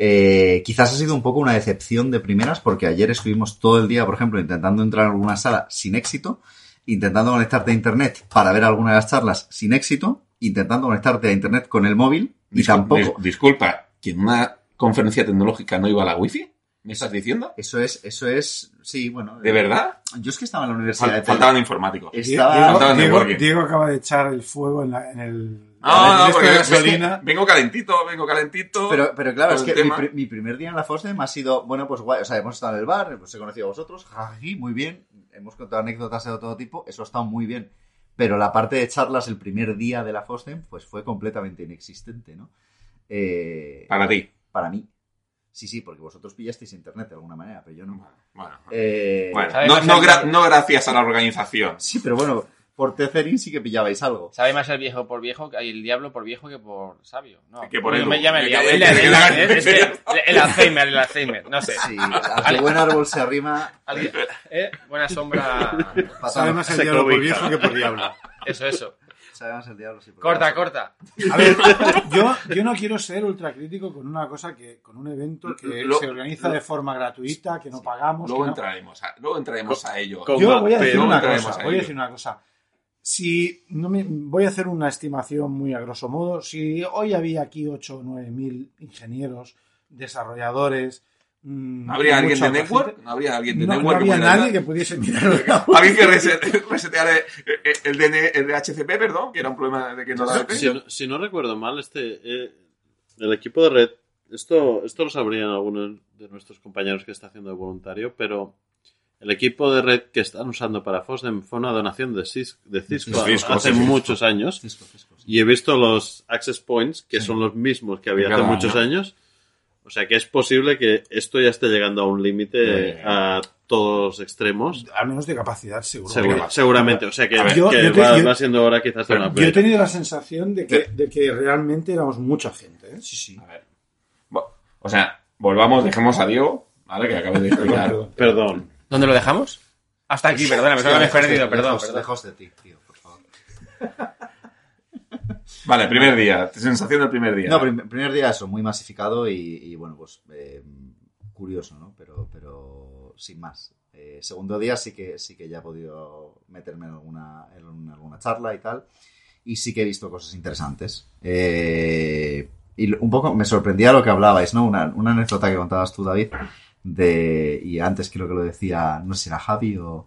Eh, quizás ha sido un poco una decepción de primeras porque ayer estuvimos todo el día, por ejemplo, intentando entrar en alguna sala sin éxito, intentando conectarte a internet para ver alguna de las charlas sin éxito, intentando conectarte a internet con el móvil y Discul- tampoco. dis- disculpa, ¿que en una conferencia tecnológica no iba a la wifi? ¿Me estás diciendo? Eso es, eso es, sí, bueno. ¿De verdad? Yo es que estaba en la universidad Fal- faltaban informáticos. Estaba, Diego. Diego acaba de echar el fuego en, la- en el. No, en no, este porque de es que gasolina. vengo calentito, vengo calentito. Pero, pero claro, es que mi, pri- mi primer día en la FOSDEM ha sido, bueno, pues guay, o sea, hemos estado en el bar, pues he conocido a vosotros, jajaji, muy bien, hemos contado anécdotas de todo tipo, eso ha estado muy bien. Pero la parte de charlas el primer día de la FOSDEM, pues fue completamente inexistente, ¿no? Eh, Para ti. para mí. Sí, sí, porque vosotros pillasteis internet de alguna manera, pero yo no. Bueno, Eh, bueno, ¿sabes no, no gra- no gracias a la organización. Sí, pero bueno, por Tetherin sí que pillabais algo. Sabe más el viejo por viejo, que el diablo por viejo que por sabio. No, Que por Yo Edu. me llama el Alzheimer, el Alzheimer, no sé. Sí, a buen árbol se arrima. ¿eh? Buena sombra. Sabe más el Se diablo por viejo que por diablo. Eso, eso. Sabe más el diablo, sí, Corta, corta. A ver, yo, yo no quiero ser ultra crítico con una cosa que, con un evento que Lo- se organiza lo- de forma gratuita, que no pagamos. Luego que no- entraremos a, luego entraremos a ello. Yo voy a decir Pero una entraremos cosa, a voy a decir una cosa. Si no me, voy a hacer una estimación muy a grosso modo, si hoy había aquí 8 o 9 mil ingenieros, desarrolladores, mm, ¿No habría alguien de Network? gente, ¿No habría alguien de no, no Network? que había nadie que pudiese mirar Alguien que reset- reseteara el, el, DN el DHCP, perdón, que era un problema de que no daba el Si, no- si no recuerdo mal, este eh, el equipo de red, esto, esto lo sabrían algunos de nuestros compañeros que está haciendo de voluntario, pero el equipo de red que están usando para FOSDEM fue una donación de Cisco, de Cisco De Cisco, hace Cisco. muchos años. Cisco, Cisco, sí. Y he visto los access points, que son los mismos que había hace muchos año. años. O sea que es posible que esto ya esté llegando a un límite a todos los extremos. al menos de capacidad, seguro. Segura- seguramente. O sea que, yo- te- va, yo- va siendo hora quizás de Pero una Yo he tenido la sensación de que, de que realmente éramos mucha gente. ¿eh? Sí, sí. A ver. O sea, volvamos, dejemos a Diego, ¿vale? Que acabe de explicar. Perdón. Perdón. ¿Dónde lo dejamos? Hasta aquí, perdóname, solo me he perdido, perdón. Lejos, de ti, tío, por favor. Vale, primer día. Sensación del primer día. No, prim- primer día eso, muy masificado y, y, bueno, pues eh, curioso, ¿no? Pero, pero sin más. Eh, segundo día sí que sí que ya he podido meterme en alguna, en alguna charla y tal. Y sí que he visto cosas interesantes. Eh, y un poco me sorprendía lo que hablabais, ¿no? Una, una anécdota que contabas tú, David, de, y antes creo que lo decía, no sé si era Javi o,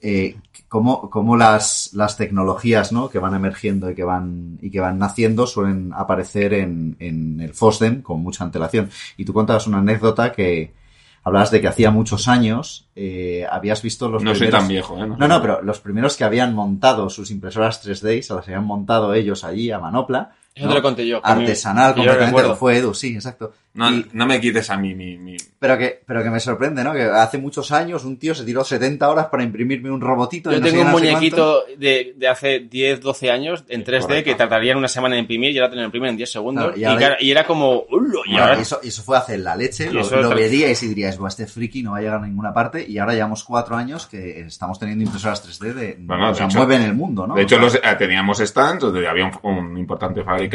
eh, cómo, cómo las, las tecnologías ¿no? que van emergiendo y que van, y que van naciendo suelen aparecer en, en el FOSDEM con mucha antelación. Y tú contabas una anécdota que hablabas de que hacía muchos años eh, habías visto los no soy primeros... tan viejo, ¿eh? No, no, pero los primeros que habían montado sus impresoras 3D, se las habían montado ellos allí a manopla. Eso ¿no? te lo conté yo. Artesanal, yo completamente. Fue Edu, sí, exacto. No, Y- no me quites a mí mi... mi- pero que, pero que me sorprende, ¿no? Que hace muchos años un tío se tiró 70 horas para imprimirme un robotito. Yo de no sé tengo un muñequito de, de hace 10, 12 años en 3D Correcto. que tardaría una semana en imprimir y ahora te lo imprimen en 10 segundos. Claro, y y, ahora- claro, y era como... Eso, fue hace la leche, Y lo, lo veríais y diríais, "Buah, este friki no va a llegar a ninguna parte y ahora llevamos cuatro años que estamos teniendo impresoras 3D de, Bueno, o sea, hecho- mueven el mundo, ¿no? De hecho, O sea, los, eh, teníamos stands donde había un, un importante fabricante.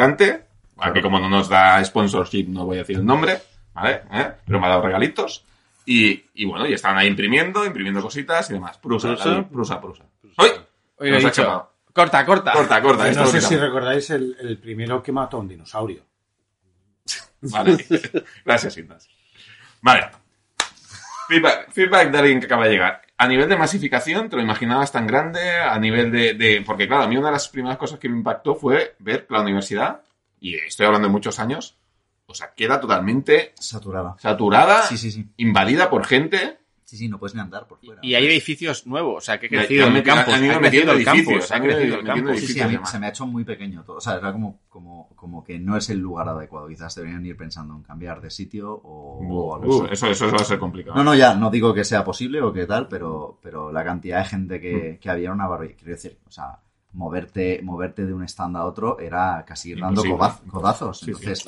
Aquí, como no nos da sponsorship, no voy a decir el nombre, ¿vale? ¿Eh? Pero me ha dado regalitos. Y, y bueno, y estaban ahí imprimiendo, imprimiendo cositas y demás. Prusa, Prusa. David, prusa, prusa. ¡Uy! Oye, Nos ha dicho. Corta, corta. Corta, corta. esto no sé si recordáis el, el primero que mató a un dinosaurio. Vale. Gracias, Indas. Vale. Feedback, feedback de alguien que acaba de llegar. A nivel de masificación, ¿te lo imaginabas tan grande? A nivel de, de- Porque, claro, a mí una de las primeras cosas que me impactó fue ver la universidad, y estoy hablando de muchos años, o sea, queda totalmente saturada. saturada, Sí, sí, sí. invadida por gente. Sí, sí, no puedes ni andar por fuera. Y hay edificios nuevos, o sea, que ha crecido el ha crecido el ha crecido. Sí, sí, a mí demás. se me ha hecho muy pequeño todo. O sea, era como, como, como que no es el lugar adecuado. Quizás deberían ir pensando en cambiar de sitio o, o algo Uh, así. eso, eso va a ser complicado. No, no, ya, no digo que sea posible o que tal, pero, pero la cantidad de gente Mm. que, que había era una barbaridad. Quiero decir, o sea, moverte, moverte de un stand a otro era casi ir dando codazos. Sí, sí. Entonces,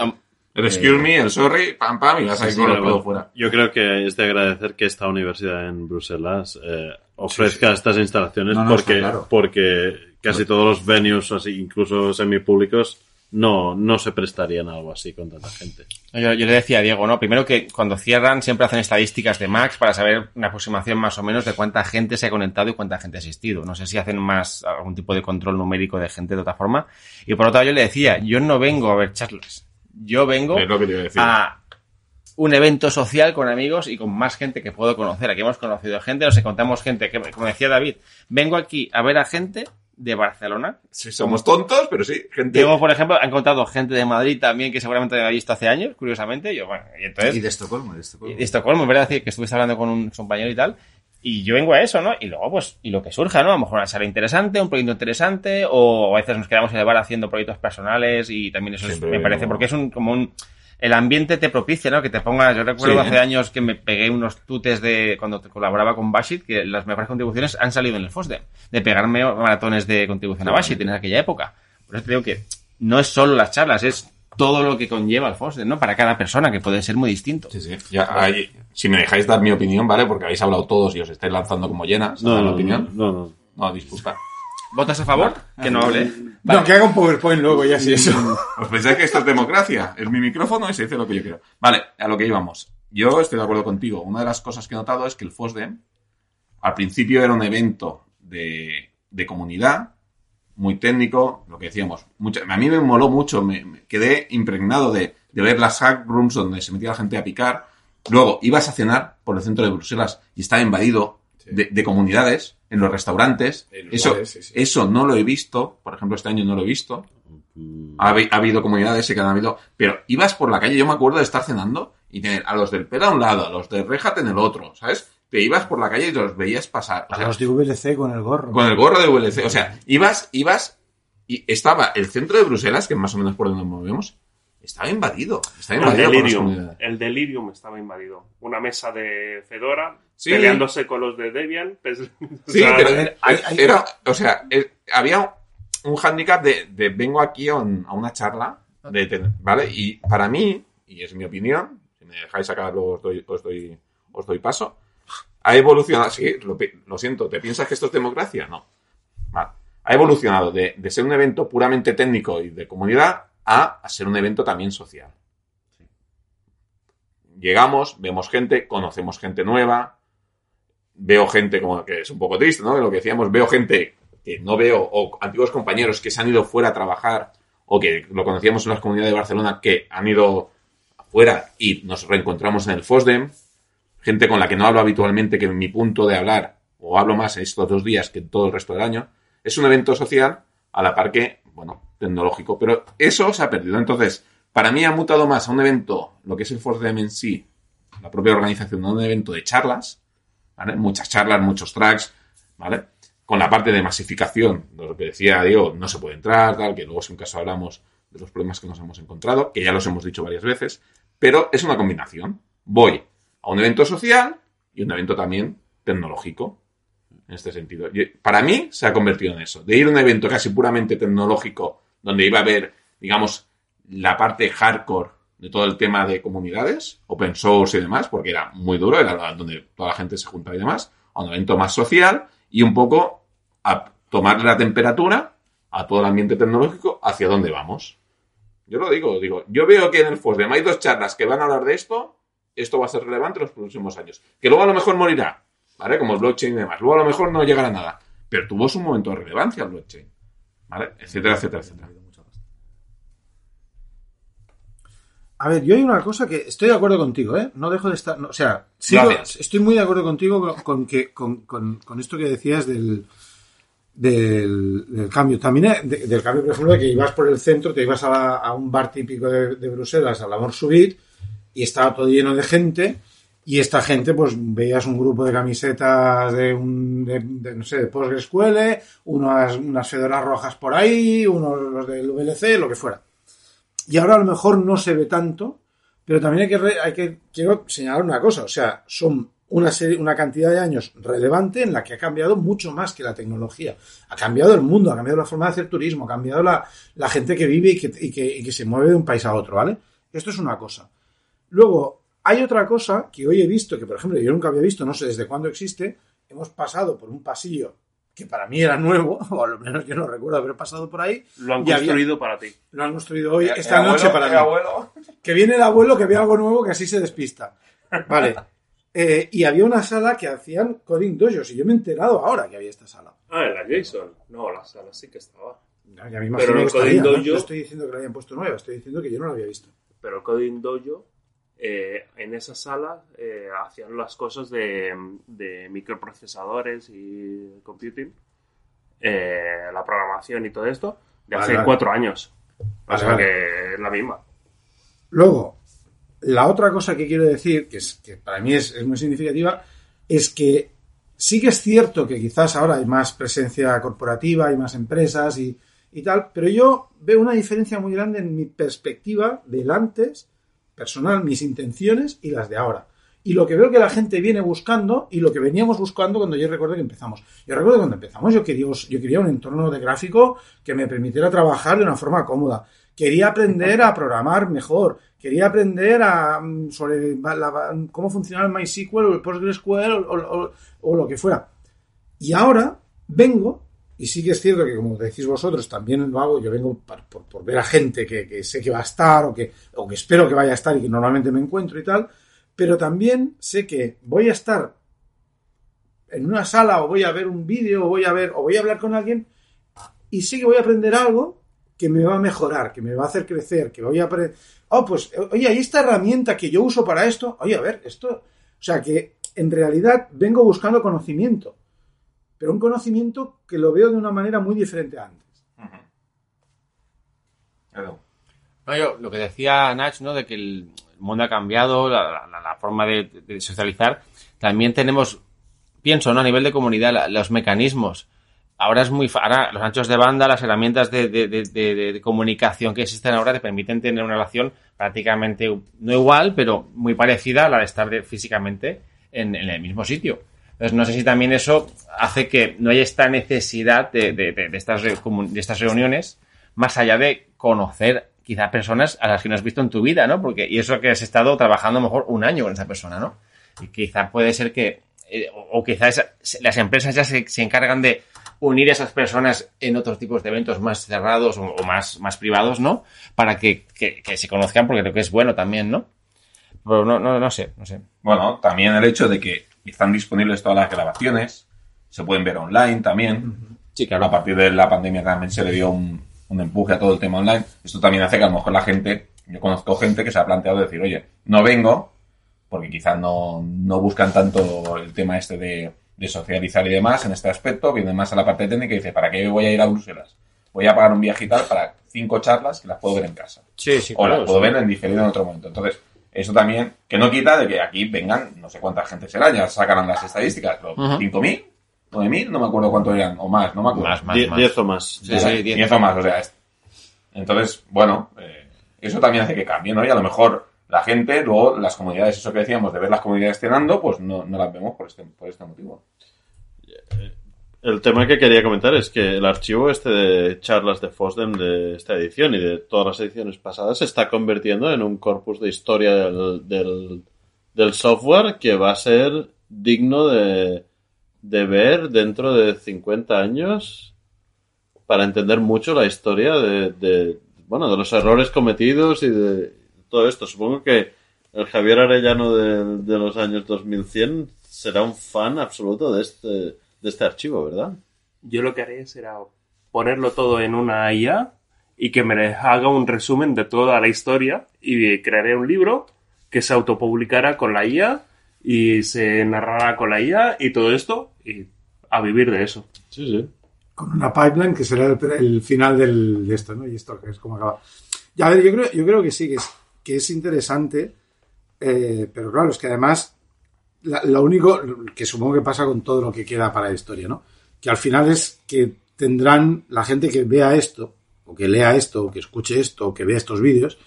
El excuse me, el sorry, pam, pam, y vas ahí Sí, con los fuera. Yo creo que es de agradecer que esta universidad en Bruselas eh, ofrezca estas instalaciones No, no, está porque, claro. porque casi todos los venues, así, incluso semipúblicos, no, no se prestarían a algo así con tanta gente. Yo, yo le decía a Diego, ¿no? Primero que cuando cierran siempre hacen estadísticas de Max para saber una aproximación más o menos de cuánta gente se ha conectado y cuánta gente ha asistido. No sé si hacen más algún tipo de control numérico de gente de otra forma. Y por otro lado yo le decía, yo no vengo a ver charlas. Yo vengo Es lo que te iba a decir. a un evento social con amigos y con más gente que puedo conocer. Aquí hemos conocido gente, nos encontramos gente que, como decía David, vengo aquí a ver a gente de Barcelona. Sí, somos tontos, pero sí, gente. Diego, por ejemplo, ha encontrado gente de Madrid también que seguramente había visto hace años, curiosamente. Yo, bueno, y entonces... y de Estocolmo, de Estocolmo. de Estocolmo, es verdad decir que estuviste hablando con un compañero y tal. Y yo vengo a eso, ¿no? Y luego, pues, y lo que surja, ¿no? A lo mejor una sala interesante, un proyecto interesante, o a veces nos quedamos en el bar haciendo proyectos personales y también eso es- me parece, porque es un, como un, el ambiente te propicia, ¿no? Que te pongas, yo recuerdo Sí, hace ¿eh? años que me pegué unos tutes de, cuando colaboraba con Bashit, que las mejores contribuciones han salido en el FOSDEM, de pegarme maratones de contribución a Bashit en aquella época. Por eso te digo que no es solo las charlas, es todo lo que conlleva el FOSDEM, ¿no? Para cada persona, que puede ser muy distinto. Sí, sí. Ya, ahí- si me dejáis dar mi opinión, ¿vale? Porque habéis hablado todos y os estáis lanzando como llenas. No, ¿Dar no, la opinión? no, no. No, disculpa. ¿Votas a favor? Que no hable. No, que haga un PowerPoint luego, ya sí eso. ¿Os pensáis que esto es democracia? Es mi micrófono y se dice lo que yo quiero. Vale, a lo que íbamos. Yo estoy de acuerdo contigo. Una de las cosas que he notado es que el FOSDEM al principio era un evento de, de comunidad muy técnico, lo que decíamos. mucha- a mí me moló mucho, me, me quedé impregnado de, de ver las hack rooms donde se metía la gente a picar. Luego ibas a cenar por el centro de Bruselas y estaba invadido de, de comunidades en los restaurantes. En los Eso, bares, sí, sí. eso no lo he visto, por ejemplo, este año no lo he visto. Ha, habi- ha habido comunidades que han habido, pero ibas por la calle, yo me acuerdo de estar cenando y tener a los del pelo a un lado, a los de Rejat en el otro, ¿sabes? Te ibas por la calle y los veías pasar. O A sea, los de VLC con el gorro. con el gorro de VLC. O sea, ibas, ibas y estaba el centro de Bruselas, que más o menos por donde nos movemos, estaba invadido. Estaba El invadido las delirium, el delirium estaba invadido. Una mesa de Fedora Sí. peleándose con los de Debian. pues, o Sí, sea, pero hay- era, o sea, había un hándicap de, de vengo aquí a, un- a una charla, de, ¿vale? Y para mí, y es mi opinión, si me dejáis sacar luego os doy, os doy, os doy paso, ha evolucionado, sí, lo, lo siento, ¿te piensas que esto es democracia? No. Vale. Ha evolucionado de, ser un evento puramente técnico y de comunidad a, a ser un evento también social. Llegamos, vemos gente, conocemos gente nueva, veo gente como que es un poco triste, ¿no? De lo que decíamos, veo gente que no veo, o antiguos compañeros que se han ido fuera a trabajar, o que lo conocíamos en las comunidades de Barcelona que han ido afuera y nos reencontramos en el FOSDEM, gente con la que no hablo habitualmente, que mi punto de hablar, o hablo más estos dos días que todo el resto del año, es un evento social a la par que, bueno, tecnológico, pero eso se ha perdido. Entonces, para mí ha mutado más a un evento, lo que es el FOSDEM en sí, la propia organización, no un evento de charlas, ¿vale? Muchas charlas, muchos tracks, ¿vale? Con la parte de masificación, de lo que decía Diego, no se puede entrar, tal, que luego si un caso hablamos de los problemas que nos hemos encontrado, que ya los hemos dicho varias veces, pero es una combinación. Voy a un evento social y un evento también tecnológico, en este sentido. Y para mí se ha convertido en eso, de ir a un evento casi puramente tecnológico, donde iba a haber, digamos, la parte hardcore de todo el tema de comunidades, open source y demás, porque era muy duro, era donde toda la gente se juntaba y demás, a un evento más social y un poco a tomar la temperatura a todo el ambiente tecnológico hacia dónde vamos. Yo lo digo, digo, yo veo que en el FOSDEM hay dos charlas que van a hablar de esto, esto va a ser relevante en los próximos años. Que luego a lo mejor morirá, ¿vale? Como el blockchain y demás. Luego a lo mejor no llegará a nada, pero tuvo su momento de relevancia el blockchain, ¿vale? Etcétera, etcétera, etcétera. A ver, yo hay una cosa que estoy de acuerdo contigo, ¿eh? No dejo de estar. no, o sea, sigo- estoy muy de acuerdo contigo con, con que, con, con- con esto que decías del, del, del cambio. También eh, de- del cambio, por ejemplo, de que ibas por el centro, te ibas a, la- a un bar típico de, de Bruselas, al Amor Subit, y estaba todo lleno de gente. Y esta gente, pues veías un grupo de camisetas de, un, de, no sé, de PostgreSQL, unas, unas fedoras rojas por ahí, unos los del VLC, lo que fuera. Y ahora a lo mejor no se ve tanto, pero también hay que, hay que quiero señalar una cosa, o sea, son una serie, una cantidad de años relevante en la que ha cambiado mucho más que la tecnología. Ha cambiado el mundo, ha cambiado la forma de hacer turismo, ha cambiado la, la gente que vive y que, y que se mueve de un país a otro, ¿vale? Esto es una cosa. Luego, hay otra cosa que hoy he visto, que por ejemplo yo nunca había visto, no sé desde cuándo existe, hemos pasado por un pasillo que para mí era nuevo, o al menos yo no recuerdo haber pasado por ahí, Lo han había- construido para ti. lo han construido hoy, Eh, esta eh, noche abuelo, para eh, mí. abuelo. Que viene el abuelo que ve algo nuevo que así se despista. Vale. Eh, y había una sala que hacían Coding Dojos y yo me he enterado ahora que había esta sala. Ah, en la JSON. No, la sala sí que estaba. Ya me imagino Pero el que estaría, Coding ¿no? Dojo- No estoy diciendo que la hayan puesto nueva, estoy diciendo que yo no la había visto. Pero el Coding Dojo, eh, en esa sala eh, hacían las cosas de, de microprocesadores y computing, eh, la programación y todo esto, de Vale, hace vale. cuatro años. O Vale, sea vale. que es la misma. Luego, la otra cosa que quiero decir, que, es, que para mí es, es muy significativa, es que sí que es cierto que quizás ahora hay más presencia corporativa, hay más empresas y, y tal, pero yo veo una diferencia muy grande en mi perspectiva del antes, personal, mis intenciones y las de ahora. Y lo que veo que la gente viene buscando y lo que veníamos buscando cuando yo recuerdo que empezamos. Yo recuerdo cuando empezamos yo quería, yo quería un entorno de gráfico que me permitiera trabajar de una forma cómoda. Quería aprender a programar mejor. Quería aprender a, mm, sobre la- la- cómo funcionaba el MySQL o el PostgreSQL o, o- o- lo que fuera. Y ahora vengo, y sí que es cierto que como decís vosotros, también lo hago, yo vengo por, por ver a gente que sé que va a estar o que, que espero que vaya a estar y que normalmente me encuentro y tal, pero también sé que voy a estar en una sala o voy a ver un vídeo o voy a ver o voy a hablar con alguien y sé que voy a aprender algo que me va a mejorar, que me va a hacer crecer, que voy a aprender... Oh, pues, oye, hay esta herramienta que yo uso para esto. Oye, a ver, esto... O sea, que en realidad vengo buscando conocimiento, pero un conocimiento que lo veo de una manera muy diferente a antes. Edu. No, yo, lo que decía Nach, ¿no? De que el mundo ha cambiado, la, la- la forma de, de socializar. También tenemos, pienso, ¿no? A nivel de comunidad, la- los mecanismos. Ahora es muy, ahora los anchos de banda, las herramientas de, de- de- comunicación que existen ahora te permiten tener una relación prácticamente, no igual, pero muy parecida a la de estar físicamente en, en el mismo sitio. Entonces, no sé si también eso hace que no haya esta necesidad de, de- de- de estas, de estas reuniones, más allá de conocer quizá personas a las que no has visto en tu vida, ¿no? Porque, y eso que has estado trabajando a lo mejor un año con esa persona, ¿no? Y quizá puede ser que, eh, o o quizá esa- las empresas ya se, se encargan de unir a esas personas en otros tipos de eventos más cerrados o, o más, más privados, ¿no? Para que, que- que se conozcan, porque creo que es bueno también, ¿no? Pero no, no, no sé, no sé. Bueno, también el hecho de que están disponibles todas las grabaciones, se pueden ver online también. Sí, A partir de la pandemia también se le dio un, un empuje a todo el tema online. Esto también hace que a lo mejor la gente, yo conozco gente que se ha planteado decir, oye, no vengo, porque quizás no, no buscan tanto el tema este de, de socializar y demás en este aspecto, vienen más a la parte técnica y dice, ¿para qué voy a ir a Bruselas? Voy a pagar un viaje y tal para cinco charlas que las puedo ver en casa. Sí, sí, o las puedo sí. ver en diferido en otro momento. Entonces, eso también, que no quita de que aquí vengan, no sé cuánta gente será, ya sacarán las estadísticas, pero Ujú. ¿5.000? ¿9.000? No me acuerdo cuánto eran, o más, no me acuerdo. Más, más, Die- más. Diez o más. Sí, sí, diez. 10 o más, o sea, es- entonces, bueno, eh, eso también hace que cambie, ¿no? Y a lo mejor la gente, luego las comunidades, eso que decíamos, de ver las comunidades cenando, pues no, no las vemos por este, por este motivo. El tema que quería comentar es que el archivo este de charlas de FOSDEM de esta edición y de todas las ediciones pasadas se está convirtiendo en un corpus de historia del, del, del software que va a ser digno de, de ver dentro de 50 años para entender mucho la historia de, bueno, de los errores cometidos y de todo esto. Supongo que el Javier Arellano de, de los años 2100 será un fan absoluto de este, de este archivo, ¿verdad? Yo lo que haré será ponerlo todo en una IA y que me haga un resumen de toda la historia y crearé un libro que se autopublicará con la IA y se narrará con la IA y todo esto y a vivir de eso. Sí, sí. con una pipeline que será el, el final del, de esto, ¿no? Y esto que es como acaba. Ya, a ver, yo creo, yo creo que sí, que es, que es interesante, eh, pero claro, es que además, la- lo único que supongo que pasa con todo lo que queda para la historia, ¿no? Que al final es que tendrán la gente que vea esto, o que lea esto, o que escuche esto, o que vea estos vídeos,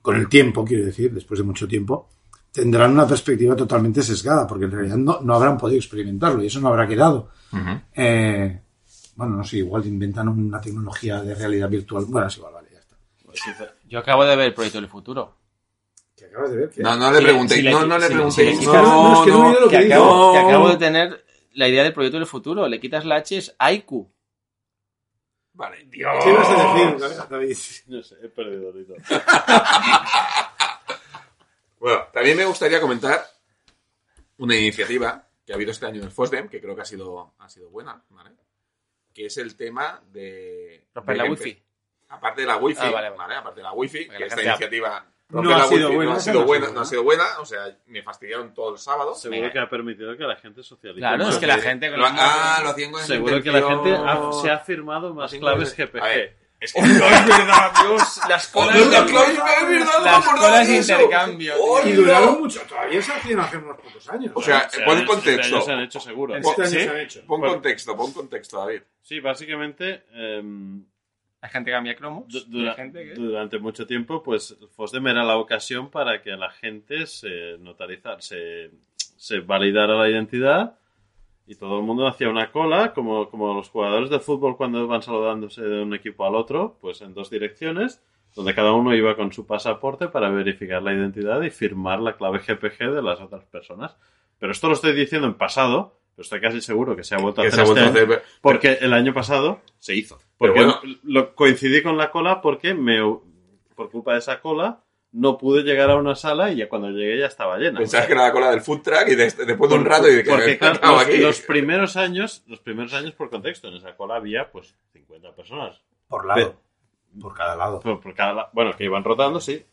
con el tiempo, quiero decir, después de mucho tiempo, tendrán una perspectiva totalmente sesgada, porque en realidad no, no habrán podido experimentarlo y eso no habrá quedado. Eh, bueno, no sé, igual inventan una tecnología de realidad virtual. Bueno, es igual, vale, ya está. Yo acabo de ver el proyecto del futuro. ¿Qué acabas de ver? ¿Qué? No, no le preguntéis, si no, no le preguntéis. si no, no, es que no he oído lo Que que acabo, que No. acabo de tener la idea del proyecto del futuro. Le quitas la H, es Aiku. Vale, ¿Qué ibas a decir, David? No sé, he perdido ahorita. Bueno, también me gustaría comentar una iniciativa que ha habido este año en el FOSDEM, que creo que ha sido, ha sido buena, ¿vale? Que es el tema de... Romper la wifi. Aparte de la wifi, Ah, vale, ¿vale, vale. Aparte de la wifi, Porque que la esta iniciativa... No ha wifi buena, no ha esa sido buena, no ha sido buena, o sea, me fastidiaron todo el sábado. Seguro que ha permitido que la gente socialice. Claro, más. es que la gente... con Lo- ah, lo hacían con Seguro que la gente ha- se ha firmado más claves GPG. Es que... ¡Oh, es verdad, Dios! Las colas, ¡Joder, la es verdad, no las colas de intercambio. Y duraron mucho. Todavía se hacían hace unos pocos años. O sea, Se pon han- contexto. este año se han hecho seguro. este año ¿Sí? se han hecho. Pon Pues- contexto, pon contexto, David. Sí, básicamente... em, La gente cambia cromos. Du- y dura- la gente que... durante mucho tiempo, pues FOSDEM era la ocasión para que la gente se notarizara, se, se validara la identidad y todo el mundo hacía una cola, como, como los jugadores de fútbol cuando van saludándose de un equipo al otro, pues en dos direcciones, donde cada uno iba con su pasaporte para verificar la identidad y firmar la clave GPG de las otras personas. Pero esto lo estoy diciendo en pasado, pero estoy casi seguro que se ha vuelto a hacer este hacer... Porque el año pasado se hizo. Porque bueno. lo, coincidí con la cola porque me, por culpa de esa cola no pude llegar a una sala y ya cuando llegué ya estaba llena. Pensabas que era la cola del food truck y des- después de un rato y de que Porque claro, los, aquí. los primeros años, los primeros años por contexto, en esa cola había pues 50 personas. Por lado. Por cada lado. Por, por cada, la- bueno, que iban rotando, sí.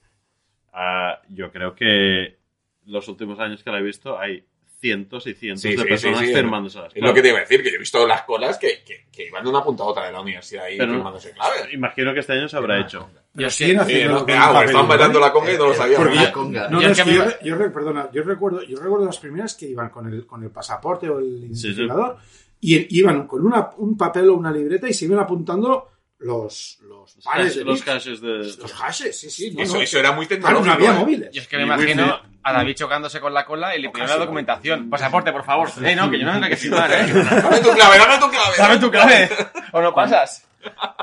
Ah, yo creo que los últimos años que la he visto hay cientos y cientos Sí, de sí, personas sí, sí. firmándose las Es claves. lo que te iba a decir, que yo he visto las colas que, que, que iban de una punta a otra de la universidad ahí Pero- firmándose claves. Imagino que este año se habrá hecho. Siguen Eh, no, ah, estaban ¿vale? bailando la conga y no lo conga. No, Yo no, es es que que yo, yo perdona, yo recuerdo, yo recuerdo las primeras que iban con el, con el pasaporte o el Sí, sí. identificador y iban con una, un papel o una libreta y se iban apuntando los, los Los pares de los hashes de... Los hashes, sí, sí. no, Eso, no. eso era muy Claro, tecnológico. no había ¿eh? móviles. Yo es que me Y imagino a David chocándose con la cola y le pidieron la documentación. Pasaporte, por favor. Eh, no, que yo no tengo que firmar, eh. Dame tu clave, dame tu clave. Dame tu clave. O no pasas.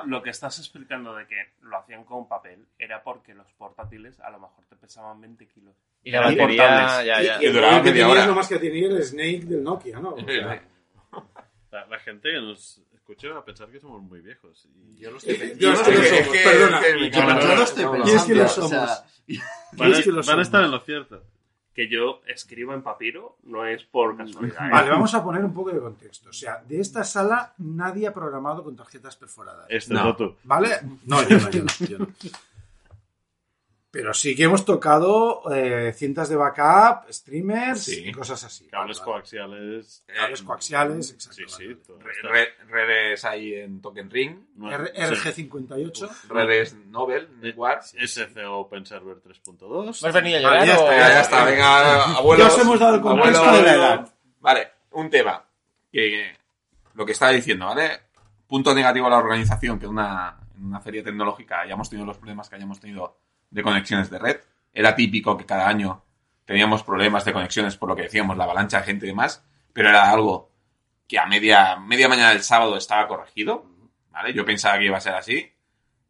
Lo que estás explicando de que lo hacían con papel era porque los portátiles a lo mejor te pesaban 20 kilos. Y la Eran batería, portables. ya, ya. Y, y el duraba media hora. es lo más que tenía el Snake del Nokia, ¿no? La, la gente que nos escuche va a pensar que somos muy viejos. Y Yo lo estoy Eh, pensando. yo Es es que perdona. Yo, yo lo estoy pensando. Y es que lo o somos. sea, van, a, van estar en lo cierto. Que yo escribo en papiro no es por casualidad. ¿eh? Vale, vamos a poner un poco de contexto. O sea, de esta sala nadie ha programado con tarjetas perforadas. Este No. tú. ¿Vale? No, yo no, yo no, yo no. Pero sí que hemos tocado eh, cintas de backup, streamers Sí. y cosas así. Cables coaxiales. Cables coaxiales, exacto. Sí, sí. Re- redes ahí en Token Ring, No, vale. sí. R- RG58. redes Nobel, Eh, Network. SC Open Server 3.2. ¿Has venido a ya está, Ya, ya está, venga, abuelos. Ya os hemos dado el contexto abuelos. de la edad. Vale, un tema. Que lo que estaba diciendo, ¿vale? Punto negativo a la organización, que una, en una feria tecnológica hayamos tenido los problemas que hayamos tenido de conexiones de red. Era típico que cada año teníamos problemas de conexiones por lo que decíamos, la avalancha de gente y demás, pero era algo que a media, media mañana del sábado estaba corregido, ¿vale? Yo pensaba que iba a ser así,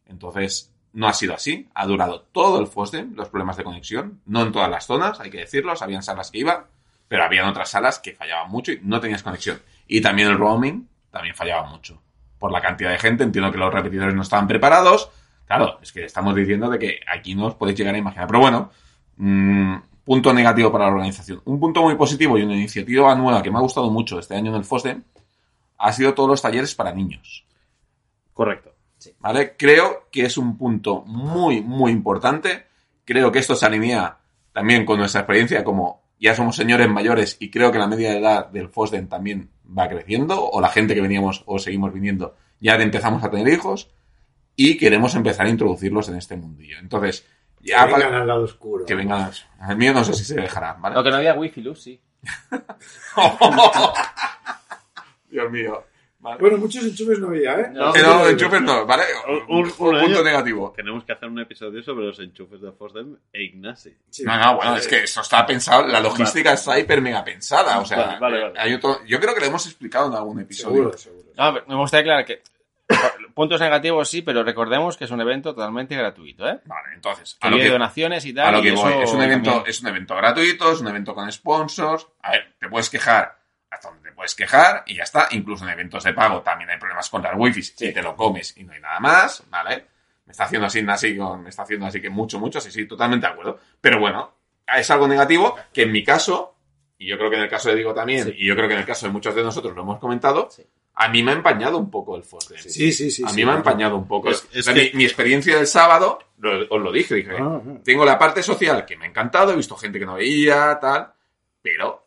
entonces no ha sido así, ha durado todo el FOSDEM, los problemas de conexión, no en todas las zonas, hay que decirlo, habían salas que iban, pero habían otras salas que fallaban mucho y no tenías conexión. Y también el roaming también fallaba mucho. Por la cantidad de gente, entiendo que los repetidores no estaban preparados. Claro, es que estamos diciendo de que aquí no os podéis llegar a imaginar. Pero bueno, mm, punto negativo para la organización. Un punto muy positivo y una iniciativa nueva que me ha gustado mucho este año en el FOSDEM ha sido todos los talleres para niños. Correcto. ¿Vale? Creo que es un punto muy, muy importante. Creo que esto se alinea también con nuestra experiencia como ya somos señores mayores y creo que la media de edad del FOSDEN también va creciendo o la gente que veníamos o seguimos viniendo ya empezamos a tener hijos y queremos empezar a introducirlos en este mundillo. Entonces, ya Que para- vengan al lado oscuro. que vengan. El mío no sé si se dejará, ¿vale? Lo que no había wifi, Luz, sí. Dios mío. Vale. Bueno, muchos enchufes no había, ¿eh? No, Pero enchufes no, ¿vale? Un- un- un punto negativo. Tenemos que hacer un episodio sobre los enchufes de Fosdem e Ignasi. Sí. No, no, bueno, es que eso está pensado, la logística está hiper mega pensada, o sea, Vale, vale, vale. hay otro- yo creo que lo hemos explicado en algún episodio. Seguro, seguro. No, me gustaría aclarar que puntos negativos sí, pero recordemos que es un evento totalmente gratuito, ¿eh? Vale, entonces, Que a lo que, donaciones y tal. a lo que voy, es un evento, también- es un evento gratuito, es un evento con sponsors, a ver, te puedes quejar hasta donde te puedes quejar y ya está, incluso en eventos de pago también hay problemas con las wifi si te lo comes y no hay nada más, ¿vale? Me está haciendo así, así, me está haciendo así que mucho, mucho, sí, sí, totalmente de acuerdo. Pero bueno, es algo negativo que en mi caso, y yo creo que en el caso de Diego también, y yo creo que en el caso de muchos de nosotros lo hemos comentado, Sí. A mí me ha empañado un poco el Fosdem. Sí, sí, sí. a sí, mí me ha empañado un poco. Es- es O sea, que- mi, mi experiencia del sábado, lo- os lo dije, dije, Ah, ah. tengo la parte social que me ha encantado, he visto gente que no veía, tal, pero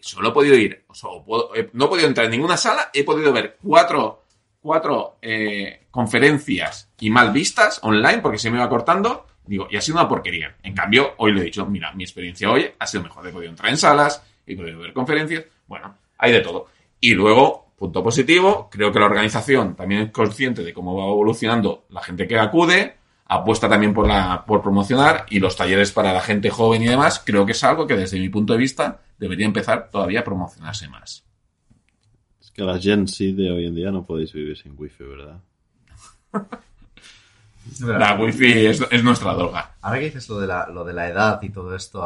solo he podido ir, o sea, puedo- he- no he podido entrar en ninguna sala, he podido ver cuatro, cuatro eh, conferencias y mal vistas online porque se me iba cortando, digo, y ha sido una porquería. En cambio, hoy le he dicho, mira, mi experiencia hoy ha sido mejor, he podido entrar en salas, he podido ver conferencias, bueno, hay de todo. Y luego, punto positivo, creo que la organización también es consciente de cómo va evolucionando la gente que acude, apuesta también por la por promocionar y los talleres para la gente joven y demás, creo que es algo que desde mi punto de vista debería empezar todavía a promocionarse más. Es que la Gen Z de hoy en día no podéis vivir sin wifi, ¿verdad? La wifi es, es nuestra droga. Ahora que dices lo de la, lo de la edad y todo esto,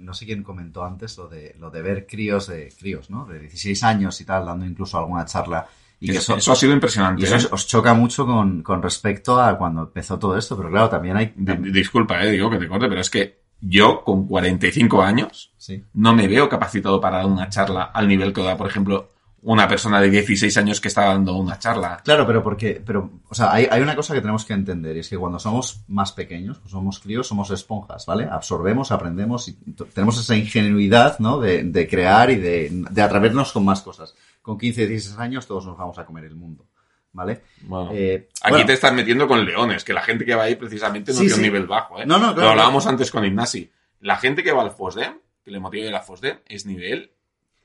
no sé quién comentó antes lo de, lo de ver críos de críos, ¿no? De 16 años y tal, dando incluso alguna charla. Y que eso, eso, eso ha sido impresionante. y eso ¿eh? os- choca mucho con, con respecto a cuando empezó todo esto, pero claro, también hay... Di- di- Disculpa, eh, digo que te corte, pero es que yo con 45 años Sí. no me veo capacitado para dar una charla al nivel que da, por ejemplo, una persona de 16 años que está dando una charla. Claro, pero porque, pero, o sea, hay, hay una cosa que tenemos que entender, y es que cuando somos más pequeños, pues somos críos, somos esponjas, ¿vale? Absorbemos, aprendemos y tenemos esa ingenuidad, ¿no? De, de crear y de, de atrevernos con más cosas. Con 15, 16 años todos nos vamos a comer el mundo, ¿vale? Bueno, Eh, aquí bueno, te estás metiendo con leones, que la gente que va ahí precisamente no Sí, tiene un nivel bajo, ¿eh? No, no, claro. Lo hablábamos antes con Ignasi. La gente que va al FOSDEM, que le motiva ir al FOSDEM, es nivel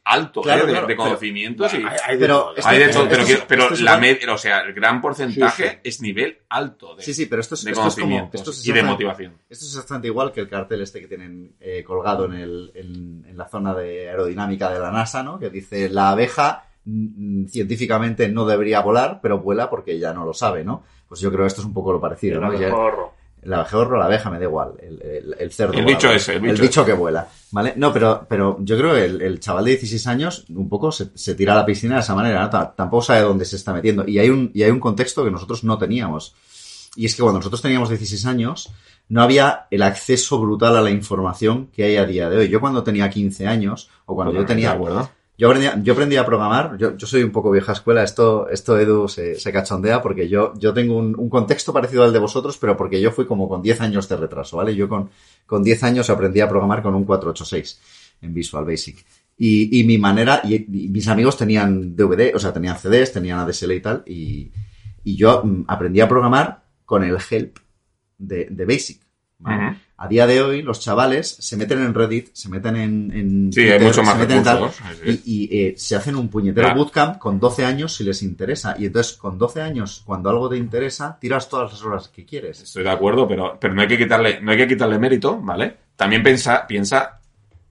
alto, Claro, ¿eh? De, claro, de pero- conocimientos y... Hay, hay de Pero todo. esto- Hay de todo, pero, esto pero esto es la media, o sea, el gran porcentaje Sí, es nivel alto de, Sí, sí, pero esto es, de esto es como, conocimientos esto es y de motivación. Esto es exactamente igual que el cartel este que tienen eh, colgado en, el, en, en la zona de aerodinámica de la NASA, ¿no? Que dice, la abeja mm, científicamente no debería volar, pero vuela porque ya no lo sabe, ¿no? Pues yo creo que esto es un poco lo parecido, ¿no? Ya- abejorro. el abejorro, la abeja, me da igual. El, el- el cerdo. El volador. bicho ese, el bicho que vuela. ¿Vale? No, pero, pero yo creo que el, el chaval de 16 años un poco se, se tira a la piscina de esa manera, ¿no? Ta- Tampoco sabe dónde se está metiendo. Y hay un, y hay un contexto que nosotros no teníamos. Y es que cuando nosotros teníamos 16 años, no había el acceso brutal a la información que hay a día de hoy. Yo cuando tenía 15 años, o cuando yo tenía... acuerdo. Yo aprendí, yo aprendí a programar, yo, yo soy un poco vieja escuela, esto, esto Edu se, se cachondea porque yo, yo tengo un, un contexto parecido al de vosotros, pero porque yo fui como con 10 años de retraso, ¿vale? Yo con, con 10 años aprendí a programar con un 486 en Visual Basic. Y, y mi manera, y, mis amigos tenían DVD, o sea, tenían CDs, tenían ADSL y tal, y, y yo mm, aprendí a programar con el help de, de Basic. ¿vale? A día de hoy, los chavales se meten en Reddit, se meten en. en Sí, hay mucho más se meten en tal, recursos, y, y, eh, se hacen un puñetero Claro. bootcamp con 12 años si les interesa. Y entonces, con 12 años, cuando algo te interesa, tiras todas las horas que quieres. Estoy de acuerdo, pero, pero no hay que quitarle, no hay que quitarle mérito, ¿vale? También piensa, piensa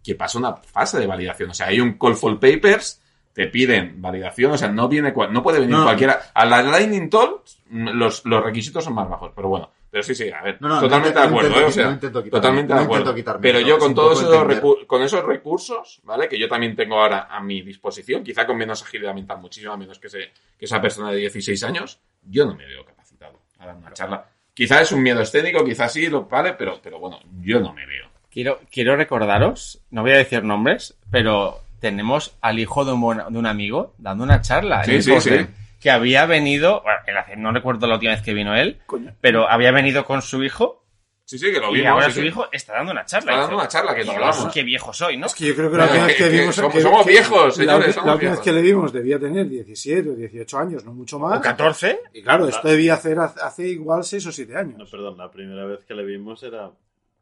que pasa una fase de validación. O sea, hay un call for papers, te piden validación, o sea, no viene, no puede venir No. cualquiera. A la Lightning Talk, los, los requisitos son más bajos, pero bueno. Pero sí, sí, a ver, No, no, totalmente no de intento- acuerdo, no ¿eh? O intento- sea, no intento quitar- totalmente no de acuerdo. intento pero yo con todos esos con esos recursos, ¿vale? Que yo también tengo ahora a mi disposición, quizá con menos agilidad mental, muchísimo menos que, ese, que esa persona de 16 años, yo no me veo capacitado a dar una charla. Quizá es un miedo escénico, quizás sí, lo vale, pero, pero bueno, yo no me veo. Quiero, quiero recordaros, no voy a decir nombres, pero tenemos al hijo de un, buen- de un amigo dando una charla. en Sí, sí, sí. Que había venido, bueno, él hace- no recuerdo la última vez que vino él, pero había venido con su hijo Sí, sí, que lo y vimos. ahora sí, su sí. hijo está dando una charla. Está Y dando dice, una charla, que lo "Dios, hablamos. Qué viejo soy, ¿no? Es que yo creo que la última Que- vez que que vimos... somos- que- somos que- viejos, la señores, La última vez que le vimos debía tener 17 o 18 años, no mucho más. O 14. Y claro, esto debía hacer hace igual 6 o 7 años. No, perdón, la primera vez que le vimos era.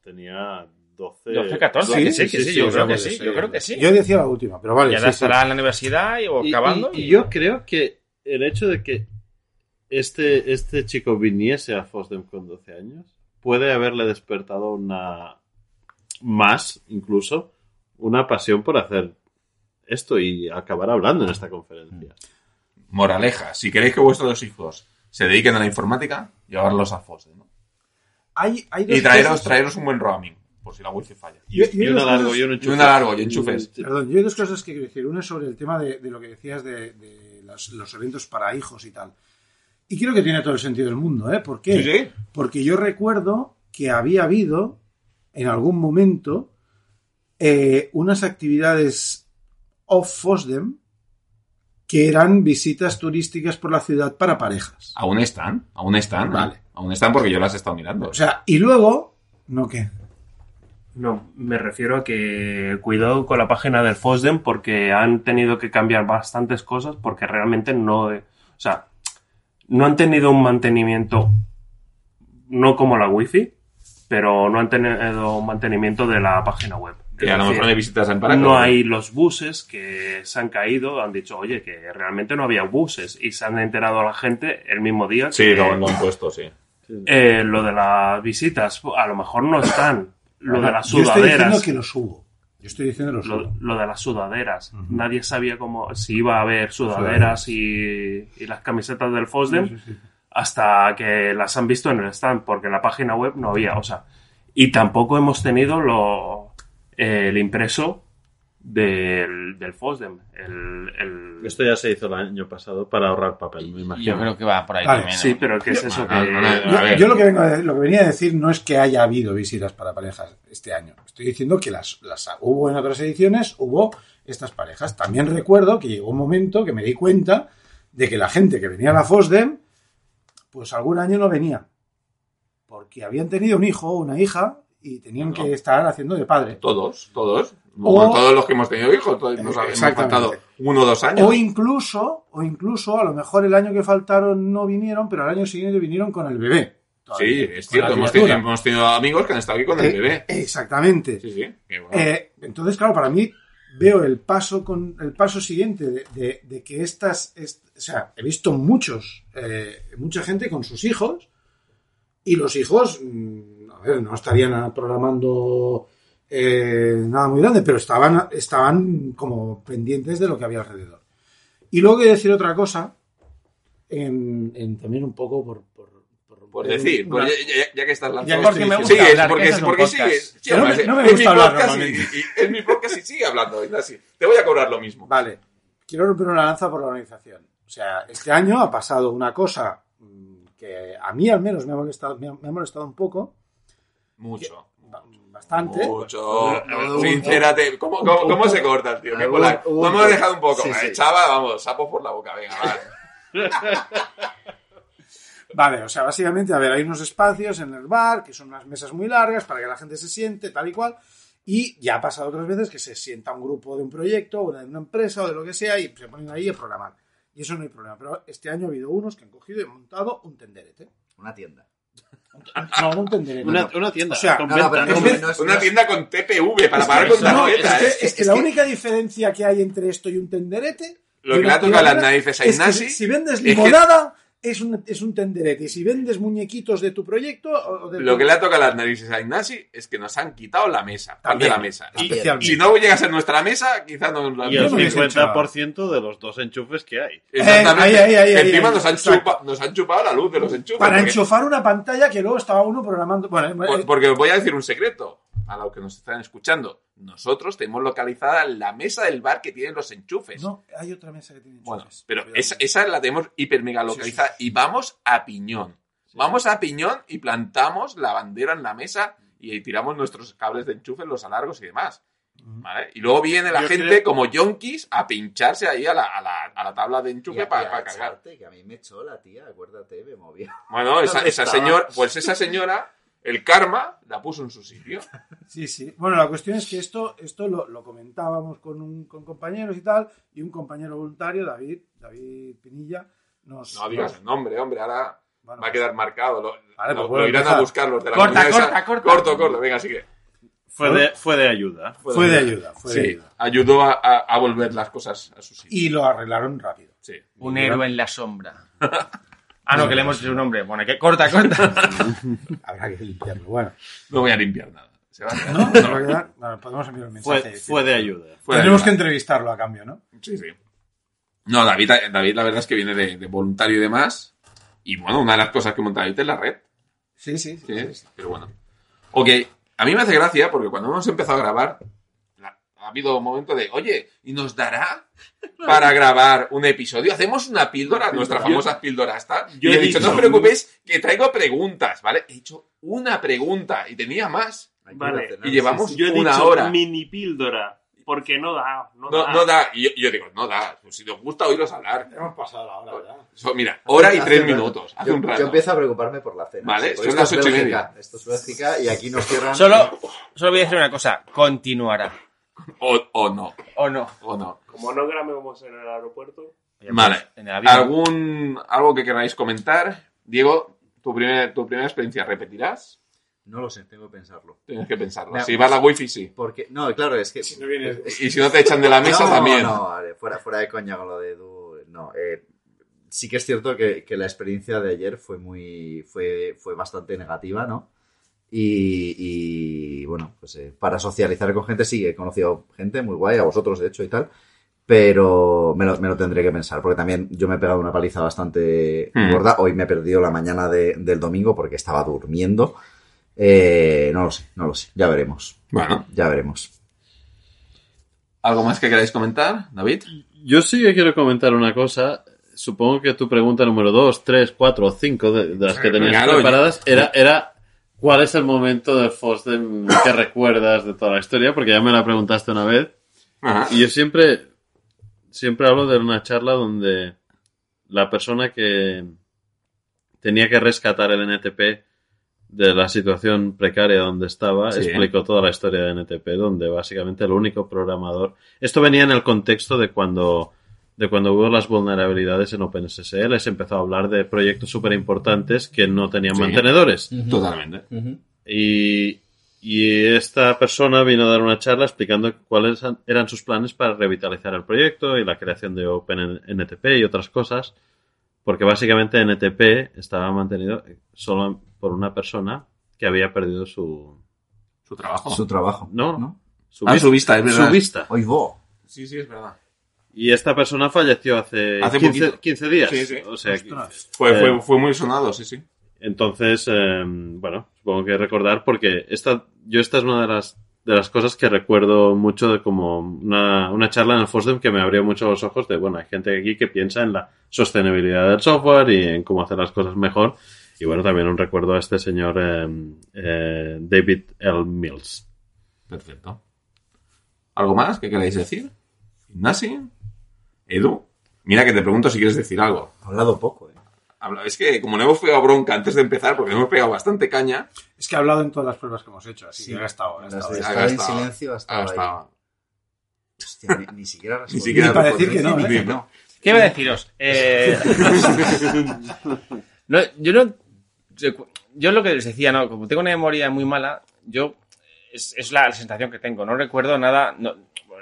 tenía 12. 12, 14, Sí, que sí, que sí, sí, yo creo que sí, yo creo que sí. Yo decía la última, pero vale. y ahora sí. estará en la universidad y, o Y- acabando. y, y- y yo creo que el hecho de que este, este chico viniese a Fosdem con 12 años puede haberle despertado una. más, incluso, una pasión por hacer esto y acabar hablando en esta conferencia. Moraleja, si queréis que vuestros hijos se dediquen a la informática, llevarlos a FOSDE, ¿no? Hay, hay dos Y traeros, traeros un buen roaming, por si la wifi falla. Yo- yo Y hay uno dos largo cosas- y uno Y una largo y enchufes. Perdón, yo hay dos cosas que quiero decir. Una es sobre el tema de, de lo que decías de, de los eventos para hijos y tal. Y creo que tiene todo el sentido del mundo, ¿eh? ¿Por qué? Sí, sí. Porque yo recuerdo que había habido, en algún momento, eh, unas actividades off FOSDEM que eran visitas turísticas por la ciudad para parejas. Aún están, aún están. Vale. Aún están porque yo las he estado mirando. O sea, y luego... ¿No qué? No, me refiero a que cuidado con la página del FOSDEM porque han tenido que cambiar bastantes cosas porque realmente no... O sea, no han tenido un mantenimiento, no como la Wi-Fi, pero no han tenido un mantenimiento de la página web. que a lo mejor no hay visitas en Paraco. no hay los buses que se han caído, han dicho, oye, que realmente no había buses y se han enterado a la gente el mismo día. Sí, que, lo han puesto, sí. eh, lo de las visitas, a lo mejor no están. Lo de las Yo estoy diciendo sudaderas. que lo subo. Yo estoy diciendo que lo Lo, subo. lo de las sudaderas. Nadie sabía cómo si iba a haber sudaderas y, y las camisetas del FOSDEM Sí, sí, sí. hasta que las han visto en el stand, porque en la página web no había. O sea, y tampoco hemos tenido lo, eh, el impreso del, del FOSDEM. El, el- Esto ya se hizo el año pasado para ahorrar papel, me imagino. Yo creo que va por ahí Vale, también. Sí, ¿no? pero ¿qué es eso que...? Yo, ver. yo lo, que vengo a decir- lo que venía a decir no es que haya habido visitas para parejas este año. Estoy diciendo que las, las hubo en otras ediciones, hubo estas parejas. También recuerdo que llegó un momento que me di cuenta de que la gente que venía a la FOSDEM, pues algún año no venía. Porque habían tenido un hijo o una hija y tenían No. que estar haciendo de padre. Todos, todos. O- Bueno, todos los que hemos tenido hijos, todos nos hemos faltado uno o dos años. O incluso, o incluso, a lo mejor el año que faltaron no vinieron, pero al año siguiente vinieron con el bebé. Sí, es cierto. Hemos tenido, hemos tenido amigos que han estado aquí con el Eh, bebé. Exactamente. Sí, sí. bueno. Eh, entonces, claro, para mí veo el paso con el paso siguiente de, de- de que estas, est- o sea, he visto muchos, eh, mucha gente con sus hijos y los hijos, mm, no estarían programando eh, nada muy grande, pero estaban, estaban como pendientes de lo que había alrededor. Y luego quiero decir otra cosa, en, en también un poco por, por, decir, una- pues ya, ya- ya que estás Ya lanzando. porque me gusta sigues, hablar, que porque, es porque sigues. Sí, no me- no me es gusta hablar y, y- es mi podcast y sigue hablando. Te voy a cobrar lo mismo. Vale, quiero romper una lanza por la organización. O sea, este año ha pasado una cosa mm, que a mí al menos me ha molestado, me ha, me ha molestado un poco, Mucho. ba- bastante. Mucho. Sincérate. ¿Cómo, cómo, cómo se corta, tío? Qué No hemos poco. dejado un poco. Sí, Eh, sí. Chava, vamos, sapo por la boca. Venga, va. Vale, o sea, básicamente, a ver, hay unos espacios en el bar que son unas mesas muy largas para que la gente se siente, tal y cual. Y ya ha pasado otras veces que se sienta un grupo de un proyecto o de una empresa o de lo que sea y se ponen ahí a programar. Y eso no hay problema. Pero este año ha habido unos que han cogido y han montado un tenderete. Una tienda. No, no un tenderete. Una, una tienda. O sea, con No, no, venta, pero ¿no? no, es- no es- Una no es- tienda con TPV para pagar Es con que- no, es tarjeta. que, ¿eh? es que Es la que- única diferencia que hay entre esto y un tenderete. Lo que le ha tocado las narices a es que Ignasi si vendes es que- limonada, es, un, es un tenderete. Y si vendes muñequitos de tu proyecto. O de Lo tu- que le ha tocado a las narices a Ignasi es que nos han quitado la mesa. Parte de También, la mesa. Y, especialmente. si no llega a ser nuestra mesa, quizás no nos la Y el no hubiese 50% de los dos enchufes que hay. Exactamente. Eh, ahí, ahí, ahí, Encima ahí, nos, han chupa- nos han chupado la luz de los enchufes. Para porque- enchufar una pantalla que luego estaba uno programando. Bueno, Por- eh, porque os voy a decir un secreto a los que nos están escuchando. Nosotros tenemos localizada la mesa del bar que tienen los enchufes. no, hay otra mesa que tiene bueno, enchufes. pero Cuidado. esa, esa la tenemos hiper mega localizada sí, sí. y vamos a piñón. Vamos a piñón y plantamos la bandera en la mesa y tiramos nuestros cables de enchufe, los alargos y demás. ¿Vale? Y luego viene la Yo gente creo- como yonkis a pincharse ahí a la, a la, a la tabla de Y enchufe a- para, y a cargar. que a mí me echó la tía, acuérdate, me movió. Bueno, esa, señora, pues esa señora, el karma la puso en su sitio. Sí, sí. Bueno, la cuestión es que esto, esto lo, lo comentábamos con, un- con compañeros y tal, y un compañero voluntario, David, David Pinilla, nos. No digas nos- el nombre, hombre, ahora bueno, va a quedar marcado. Lo, Vale, lo- pues lo a irán a buscar los de la Corta, comunidad corta, esa. corta. Corto, corto, venga, sigue. Fue de, fue de ayuda. fue de ayuda, fue de Sí, ayuda. ayudó a, a- a volver las cosas a su sitio. Y lo arreglaron rápido. Sí. Un héroe en la sombra. Ah, no, que le hemos hecho un nombre. Bueno, que corta, corta. Habrá que limpiarlo. Bueno, No voy a limpiar nada. Se va a quedar. ¿no? ¿Nos va a quedar? Bueno, podemos enviar un mensaje. Fue, fue de ayuda. Fue de Tenemos que entrevistarlo a cambio, ¿no? Sí, sí. No, David, David la verdad es que viene de, de voluntario y demás. Y bueno, una de las cosas que monta David es la red. Sí, sí. sí, Sí, sí, sí. pero bueno. Ok, a mí me hace gracia porque cuando hemos empezado a grabar, ha habido un momento de, oye, ¿y nos dará para grabar un episodio? Hacemos una píldora, nuestra famosa píldora está. yo y he he dicho, no os preocupéis, que traigo preguntas, ¿vale? He hecho una pregunta y tenía más. Vale. Y llevamos- sí, sí. Yo he Una dicho hora. mini píldora, porque no da, no, No, da. no da. Y yo, yo digo, no da. Pues si os gusta oíros hablar. Hemos pasado la hora ya. So, mira, hora y Hace tres minutos. Hace yo, un rato. yo empiezo a preocuparme por la cena. Vale, sí, son esto las es ocho y media. Esto es Bélgica y aquí nos cierran. Solo, solo voy a decir una cosa. Continuará. O, o no, ¿O no? o no. Como no grabemos en el aeropuerto, Vale. pues, En el avión. ¿Algún, algo que queráis comentar? Diego, tu, primer, tu primera experiencia, ¿repetirás? No lo sé, tengo que pensarlo. Tienes que pensarlo. No, si va la wifi, sí. Porque, no, claro, es que. no vienes- Y si no te echan de la mesa, no, también. No, vale, fuera, fuera de coña con lo de Edu. No, eh, sí que es cierto que, que la experiencia de ayer fue muy. fue, fue bastante negativa, ¿no? Y, y, bueno, pues eh, para socializar con gente sí, he conocido gente muy guay, a vosotros de hecho y tal. Pero me lo, me lo tendré que pensar, porque también yo me he pegado una paliza bastante Hmm. gorda. Hoy me he perdido la mañana de- del domingo porque estaba durmiendo. Eh, no lo sé, no lo sé. Ya veremos. Bueno, Ya veremos. ¿Algo más que queráis comentar, David? Yo sí que quiero comentar una cosa. Supongo que tu pregunta número 2, 3, 4 o 5 de, de las que tenías Claro, preparadas era, era ¿cuál es el momento de Fosdem que recuerdas de toda la historia? Porque ya me la preguntaste una vez. Ajá. Y yo siempre, siempre hablo de una charla donde la persona que tenía que rescatar el NTP de la situación precaria donde estaba Sí. explicó toda la historia de NTP, donde básicamente el único programador. Esto venía en el contexto de cuando, de cuando hubo las vulnerabilidades en OpenSSL. Se empezó a hablar de proyectos súper importantes que no tenían Sí. mantenedores. Totalmente. Y, y esta persona vino a dar una charla explicando cuáles an- eran sus planes para revitalizar el proyecto y la creación de OpenNTP y otras cosas, porque básicamente NTP estaba mantenido solo por una persona que había perdido su, Su trabajo. Su trabajo. No. ¿no? su, Ah, su vista, es verdad. su vista. Vos. Sí, sí, es verdad. Y esta persona falleció hace, Hace 15, poquito. 15 días. Sí, sí. O sea, Ostras. Fue, fue, fue muy sonado, sí, sí. Entonces, eh, bueno, supongo que recordar porque esta, yo esta es una de las, de las cosas que recuerdo mucho de como una, una charla en el FOSDEM que me abrió mucho los ojos de, bueno, hay gente aquí que piensa en la sostenibilidad del software y en cómo hacer las cosas mejor. Y bueno, también un recuerdo a este señor eh, eh, David L. Mills. Perfecto. ¿Algo más que queráis decir? ¿Ignasi? ¿Edu? Mira que te pregunto si quieres decir algo. Ha hablado poco, ¿eh? Es que como no hemos pegado bronca antes de empezar, porque hemos pegado bastante caña, Es que ha hablado en todas las pruebas que hemos hecho, así Sí. que ha estado. ha estado ha en silencio ha estado ha ahí. estado- Hostia, ni, ni siquiera Ni respondió. siquiera Ni para decir que no, Ni- ¿eh? no. ¿Qué iba a deciros? Eh, no, yo no. Yo lo que les decía, no, como tengo una memoria muy mala, yo. Es, es la sensación que tengo. No recuerdo nada. no-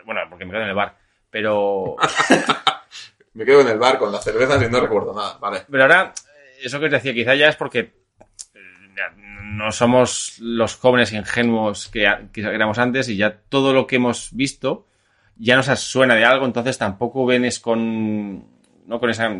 bueno, porque me quedo en el bar. Pero. Me quedo en el bar con las cervezas y no recuerdo nada. Vale. Pero ahora, eso que os decía, quizá ya es porque eh, no somos los jóvenes ingenuos que, que éramos antes y ya todo lo que hemos visto ya nos suena de algo, entonces tampoco vienes con, no con esa,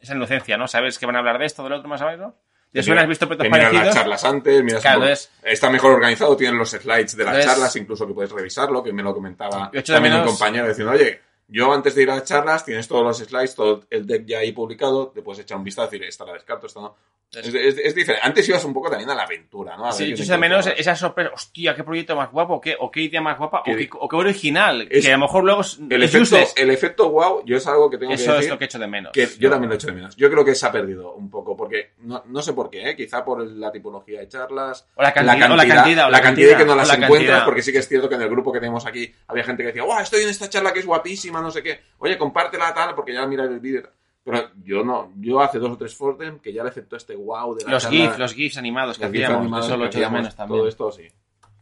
esa inocencia, ¿no? Sabes que van a hablar de esto, del otro, más o menos. ¿Te suena? ¿Has visto proyectos miras las parecidos? charlas antes, miras Claro, por- es- está mejor organizado, tienen los slides de las charlas, incluso que puedes revisarlo, que me lo comentaba Yo también un menos- compañero diciendo, oye, yo antes de ir a las charlas tienes todos los slides, todo el deck ya ahí publicado, te puedes echar un vistazo y decir, esta la descarto, esta no. Es, es- es diferente. Antes ibas un poco también a la aventura, ¿no? A Sí, yo de menos esa sorpresa. Hostia, qué proyecto más guapo, o qué, o qué idea más guapa, o qué, o qué original. Es- que a lo mejor luego El efecto, el efecto wow, yo es algo que tengo que Eso decir. es lo que echo de menos. que yo también lo echo de menos. Yo creo que se ha perdido un poco, porque no, no sé por qué, ¿eh? quizá por la tipología de charlas, O la cantidad, o la cantidad, o la cantidad de que no las la encuentras, cantidad. porque sí que es cierto que en el grupo que tenemos aquí había gente que decía, ¡guau! Estoy en esta charla que es guapísima, no sé qué. Oye, compártela tal, porque ya mirar el vídeo. Pero yo no, yo hace dos o tres Fordem que ya le aceptó este wow de la Los charla, GIFs, los GIFs animados que los hacíamos, animados eso lo que echo de hacíamos, menos también. Todo esto sí.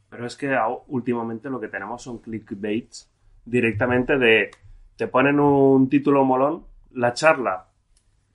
Pero es que últimamente lo que tenemos son clickbaits directamente de te ponen un título molón, la charla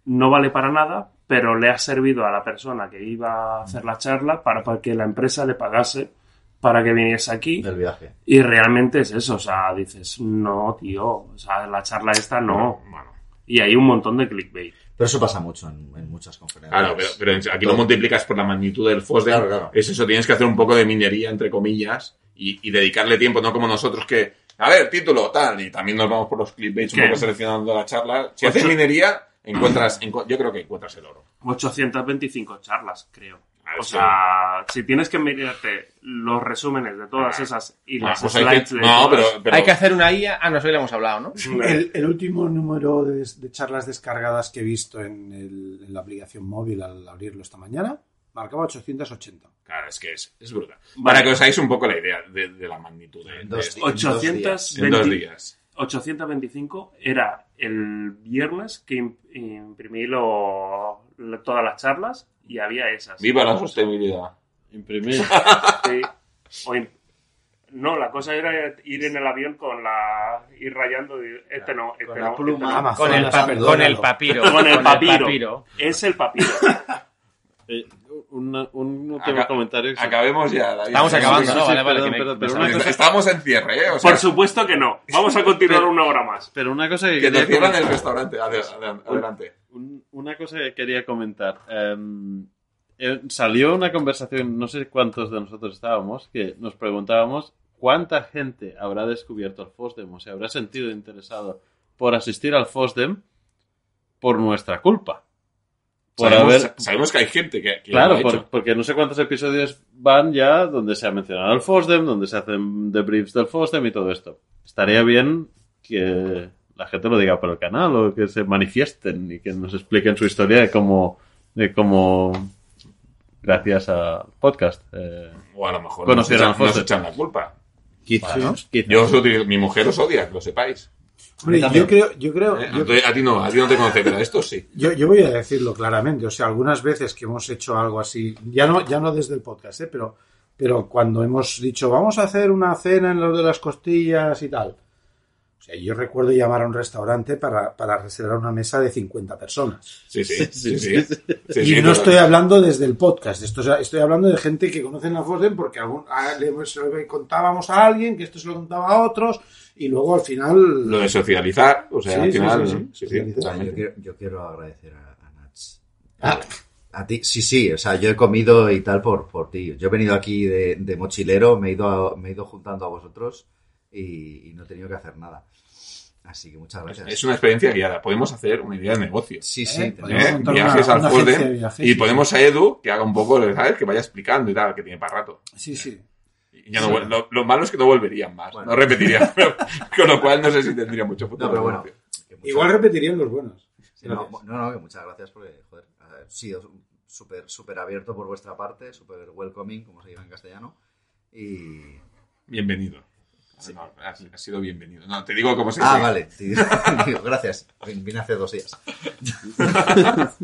no vale para nada, pero le ha servido a la persona que iba a hacer la charla para, para que la empresa le pagase para que viniese aquí. Del viaje. Y realmente es eso, o sea, dices, no, tío, o sea, la charla esta no. Bueno. Y hay un montón de clickbait. Pero eso pasa mucho en, en muchas conferencias. Claro, pero, pero aquí lo multiplicas por la magnitud del FOSDEM. Claro, claro. Es eso, tienes que hacer un poco de minería, entre comillas, y, y dedicarle tiempo, no como nosotros que, a ver, título, tal, y también nos vamos por los clickbaits un poco seleccionando la charla. Si haces minería, encuentras, encu- yo creo que encuentras el oro. 825 charlas, creo. O sí. sea, si tienes que mirarte los resúmenes de todas esas y Ah, las pues hay que- slides de no, todas, pero, pero- Hay que hacer una IA. Ah, no, eso lo hemos hablado, ¿no? El, el último número de, de charlas descargadas que he visto en, el- en la aplicación móvil al abrirlo esta mañana marcaba 880. Claro, es que es, es brutal. Vale. Para que os hagáis un poco la idea de, de la magnitud de, de Dos esto. días. 820 En dos días. 825 era el viernes que im- imprimí lo- lo- todas las charlas y había esas. Viva la sostenibilidad. Imprimir. Sí. O no, la cosa era ir en el avión con la. ir rayando. y Este no, este Con no. la este pluma. no. Amazonas, Con el, pa- perdónalo. con el papiro. Con el papiro. Es el papiro. Eh, una- un último Aca- comentario. Acabemos ya. David. Estamos acabando, ¿no? Vale, vale, perdón, perdón, cosa- Estamos en cierre, ¿eh? O sea, Por supuesto que no. Vamos a continuar una hora más. Pero una cosa que, que te cierran comentar- el restaurante. Adel- Adelante. Un- una cosa que quería comentar. Em, eh, salió una conversación, no sé cuántos de nosotros estábamos, que nos preguntábamos ¿cuánta gente habrá descubierto el FOSDEM o se habrá sentido interesado por asistir al FOSDEM por nuestra culpa? Por sabemos, haber- sabemos que hay gente que, que Claro, lo ha por- hecho. porque no sé cuántos episodios van ya donde se ha mencionado el FOSDEM, donde se hacen debriefs del FOSDEM y todo esto. Estaría bien que la gente lo diga por el canal o que se manifiesten y que nos expliquen su historia de cómo, de cómo gracias al podcast. eh, O a lo mejor Conocieron nos, echan, nos Foster. echan la culpa. quizá, ¿no? Quizá. Yo os digo, mi mujer os odia, que lo sepáis. Hombre, yo creo, yo creo, ¿eh? yo, Entonces, a ti no, a ti no te conoce, pero a esto sí. yo, yo voy a decirlo claramente. O sea, algunas veces que hemos hecho algo así, ya no, ya no desde el podcast, ¿eh? pero, pero cuando hemos dicho vamos a hacer una cena en lo de las costillas y tal. O sea, yo recuerdo llamar a un restaurante para, para reservar una mesa de 50 personas. Sí, sí, sí, sí. sí, Sí, y sí, no estoy hablando desde el podcast, esto, o sea, estoy hablando de gente que conocen la Fosden porque algún, a- le, se lo contábamos a alguien, que esto se lo contaba a otros, y luego al final... Lo de socializar, o sea, Sí, al final... sí, Sí, sí. sí, Socializar. O sea, yo, quiero, yo quiero agradecer a, a Nats. Ah, A ti, sí, sí, o sea, yo he comido y tal por, por ti. Yo he venido aquí de, de mochilero, me he, ido a- me he ido juntando a vosotros y, y no he tenido que hacer nada. Así que muchas gracias. Es una experiencia guiada. Podemos hacer una idea de negocio. Sí, sí, Eh, ¿eh? Viajes una- al una viajes, y sí. ponemos a Edu que haga un poco, ¿sabes? Que vaya explicando y tal, que tiene para rato. sí, sí. Ya no lo, lo malo es que no volverían más, Bueno. no repetirían. con lo cual no sé si tendría mucho futuro. No, pero bueno. Igual repetirían los buenos. Sí, no, no, no, que muchas gracias porque, joder, ha sido súper, súper abierto por vuestra parte, súper welcoming, como se dice en castellano. Y... Bienvenido. No, has, has sido bienvenido. No, te digo cómo se Ah, dice. vale. sí. Digo, gracias. Vine hace dos días.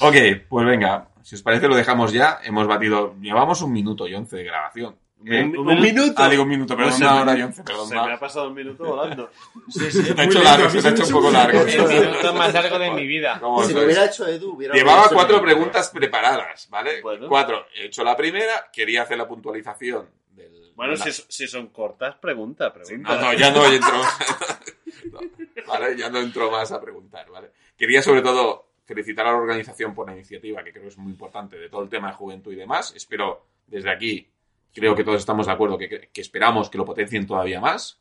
Ok, pues venga, si os parece lo dejamos ya. Hemos batido, llevamos un minuto y once de grabación. Eh, Un- un minuto. Ah, digo un minuto, perdón, Pues una hora me- y once, perdón. Se me ha pasado un minuto volando. Se te ha hecho largo, se te ha hecho un poco largo. El minuto más largo de mi vida. ¿Cómo Si lo hubiera hecho Edu, hubiera... Llevaba hecho cuatro preguntas preparadas, ¿vale? Bueno. Cuatro. He hecho la primera, quería hacer la puntualización del... Bueno, la- si, si son cortas, pregunta, pregunta. No, no, ya no entro No, Vale, ya no entro más a preguntar, ¿vale? Quería sobre todo felicitar a la organización por la iniciativa, que creo que es muy importante, de todo el tema de juventud y demás. Espero, desde aquí, creo que todos estamos de acuerdo, que, que esperamos que lo potencien todavía más,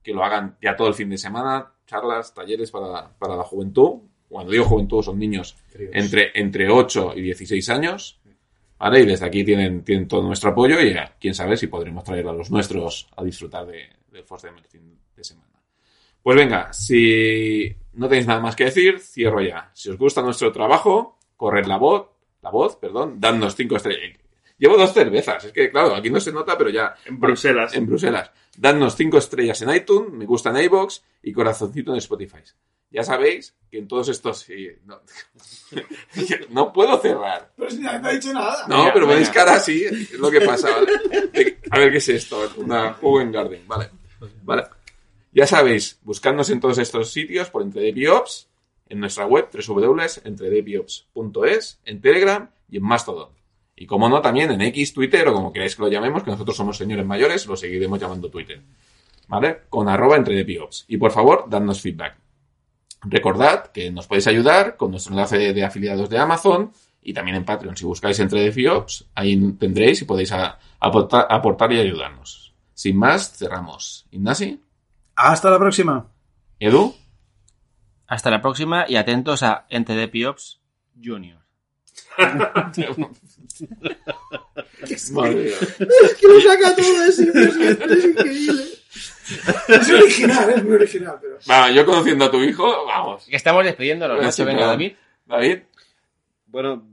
que lo hagan ya todo el fin de semana, charlas, talleres para, para la juventud. Cuando digo juventud son niños entre, entre 8 y 16 años. ¿Vale? Y desde aquí tienen, tienen todo nuestro apoyo y eh, quién sabe si podremos traer a los nuestros a disfrutar de, del Force del fin de semana. Pues venga, si no tenéis nada más que decir, cierro ya. Si os gusta nuestro trabajo, corred la voz, la voz, perdón, dadnos cinco estrellas. Llevo dos cervezas, es que claro, aquí no se nota, pero ya En Bruselas. en Bruselas. Dadnos cinco estrellas en iTunes, me gusta en iBox y corazoncito en Spotify. Ya sabéis que en todos estos... sí, no, no puedo cerrar. Pero si nadie ha dicho nada. No, pero venga. ponéis cara así, es lo que pasa, A ver qué es esto, una Owen Garden, vale. Vale. Ya sabéis, buscadnos en todos estos sitios por EntreDePiops, en nuestra web www.entredepiops.es, en Telegram y en Mastodon. Y como no, también en X, Twitter o como queráis que lo llamemos, que nosotros somos señores mayores, lo seguiremos llamando Twitter. ¿Vale? Con arroba EntreDePiops. Y por favor, dadnos feedback. Recordad que nos podéis ayudar con nuestro enlace de afiliados de Amazon y también en Patreon. Si buscáis entre de FIOPS, ahí tendréis y podéis aportar y ayudarnos. Sin más, cerramos. Ignasi, Hasta la próxima. Edu, Hasta la próxima y atentos a Ente de Piops Junior. Madre mía. Es que lo saca todo, es, es increíble. Es original, es muy original, pero... Va, yo conociendo a tu hijo, vamos. Que estamos despidiéndonos, ¿no? Sí, Venga, David. David, Bueno,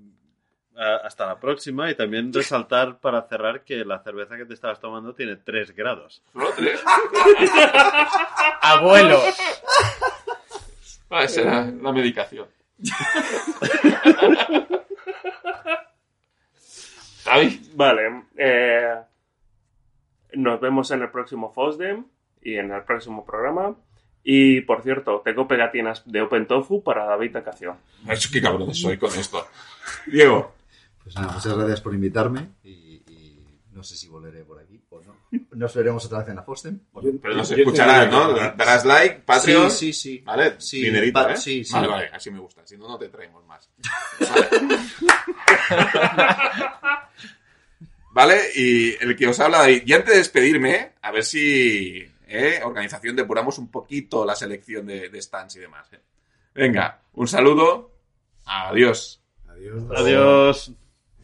hasta la próxima y también resaltar para cerrar que la cerveza que te estabas tomando tiene 3 grados. solo tres. Abuelo. Vale, será la medicación. David, Vale. eh, nos vemos en el próximo FOSDEM y en el próximo programa. Y por cierto, tengo pegatinas de Open Tofu para David Tacación. Macho, qué cabrón soy con esto. Diego, Pues nada, muchas gracias por invitarme y, y no sé si volveré por aquí o no. Nos veremos otra vez en la Fostem. pero nos escucharás, ¿no? Darás like, Patreon. Sí, sí, sí. Vale, Sí, dinerito, ¿eh? sí, sí. Vale, vale, así me gusta. Si no, no te traemos más. Vale. ¿vale? Y el que os habla David. Y antes de despedirme, a ver si, eh, organización, depuramos un poquito la selección de, de stands y demás. eh. Venga, un saludo. Adiós. Adiós. Adiós.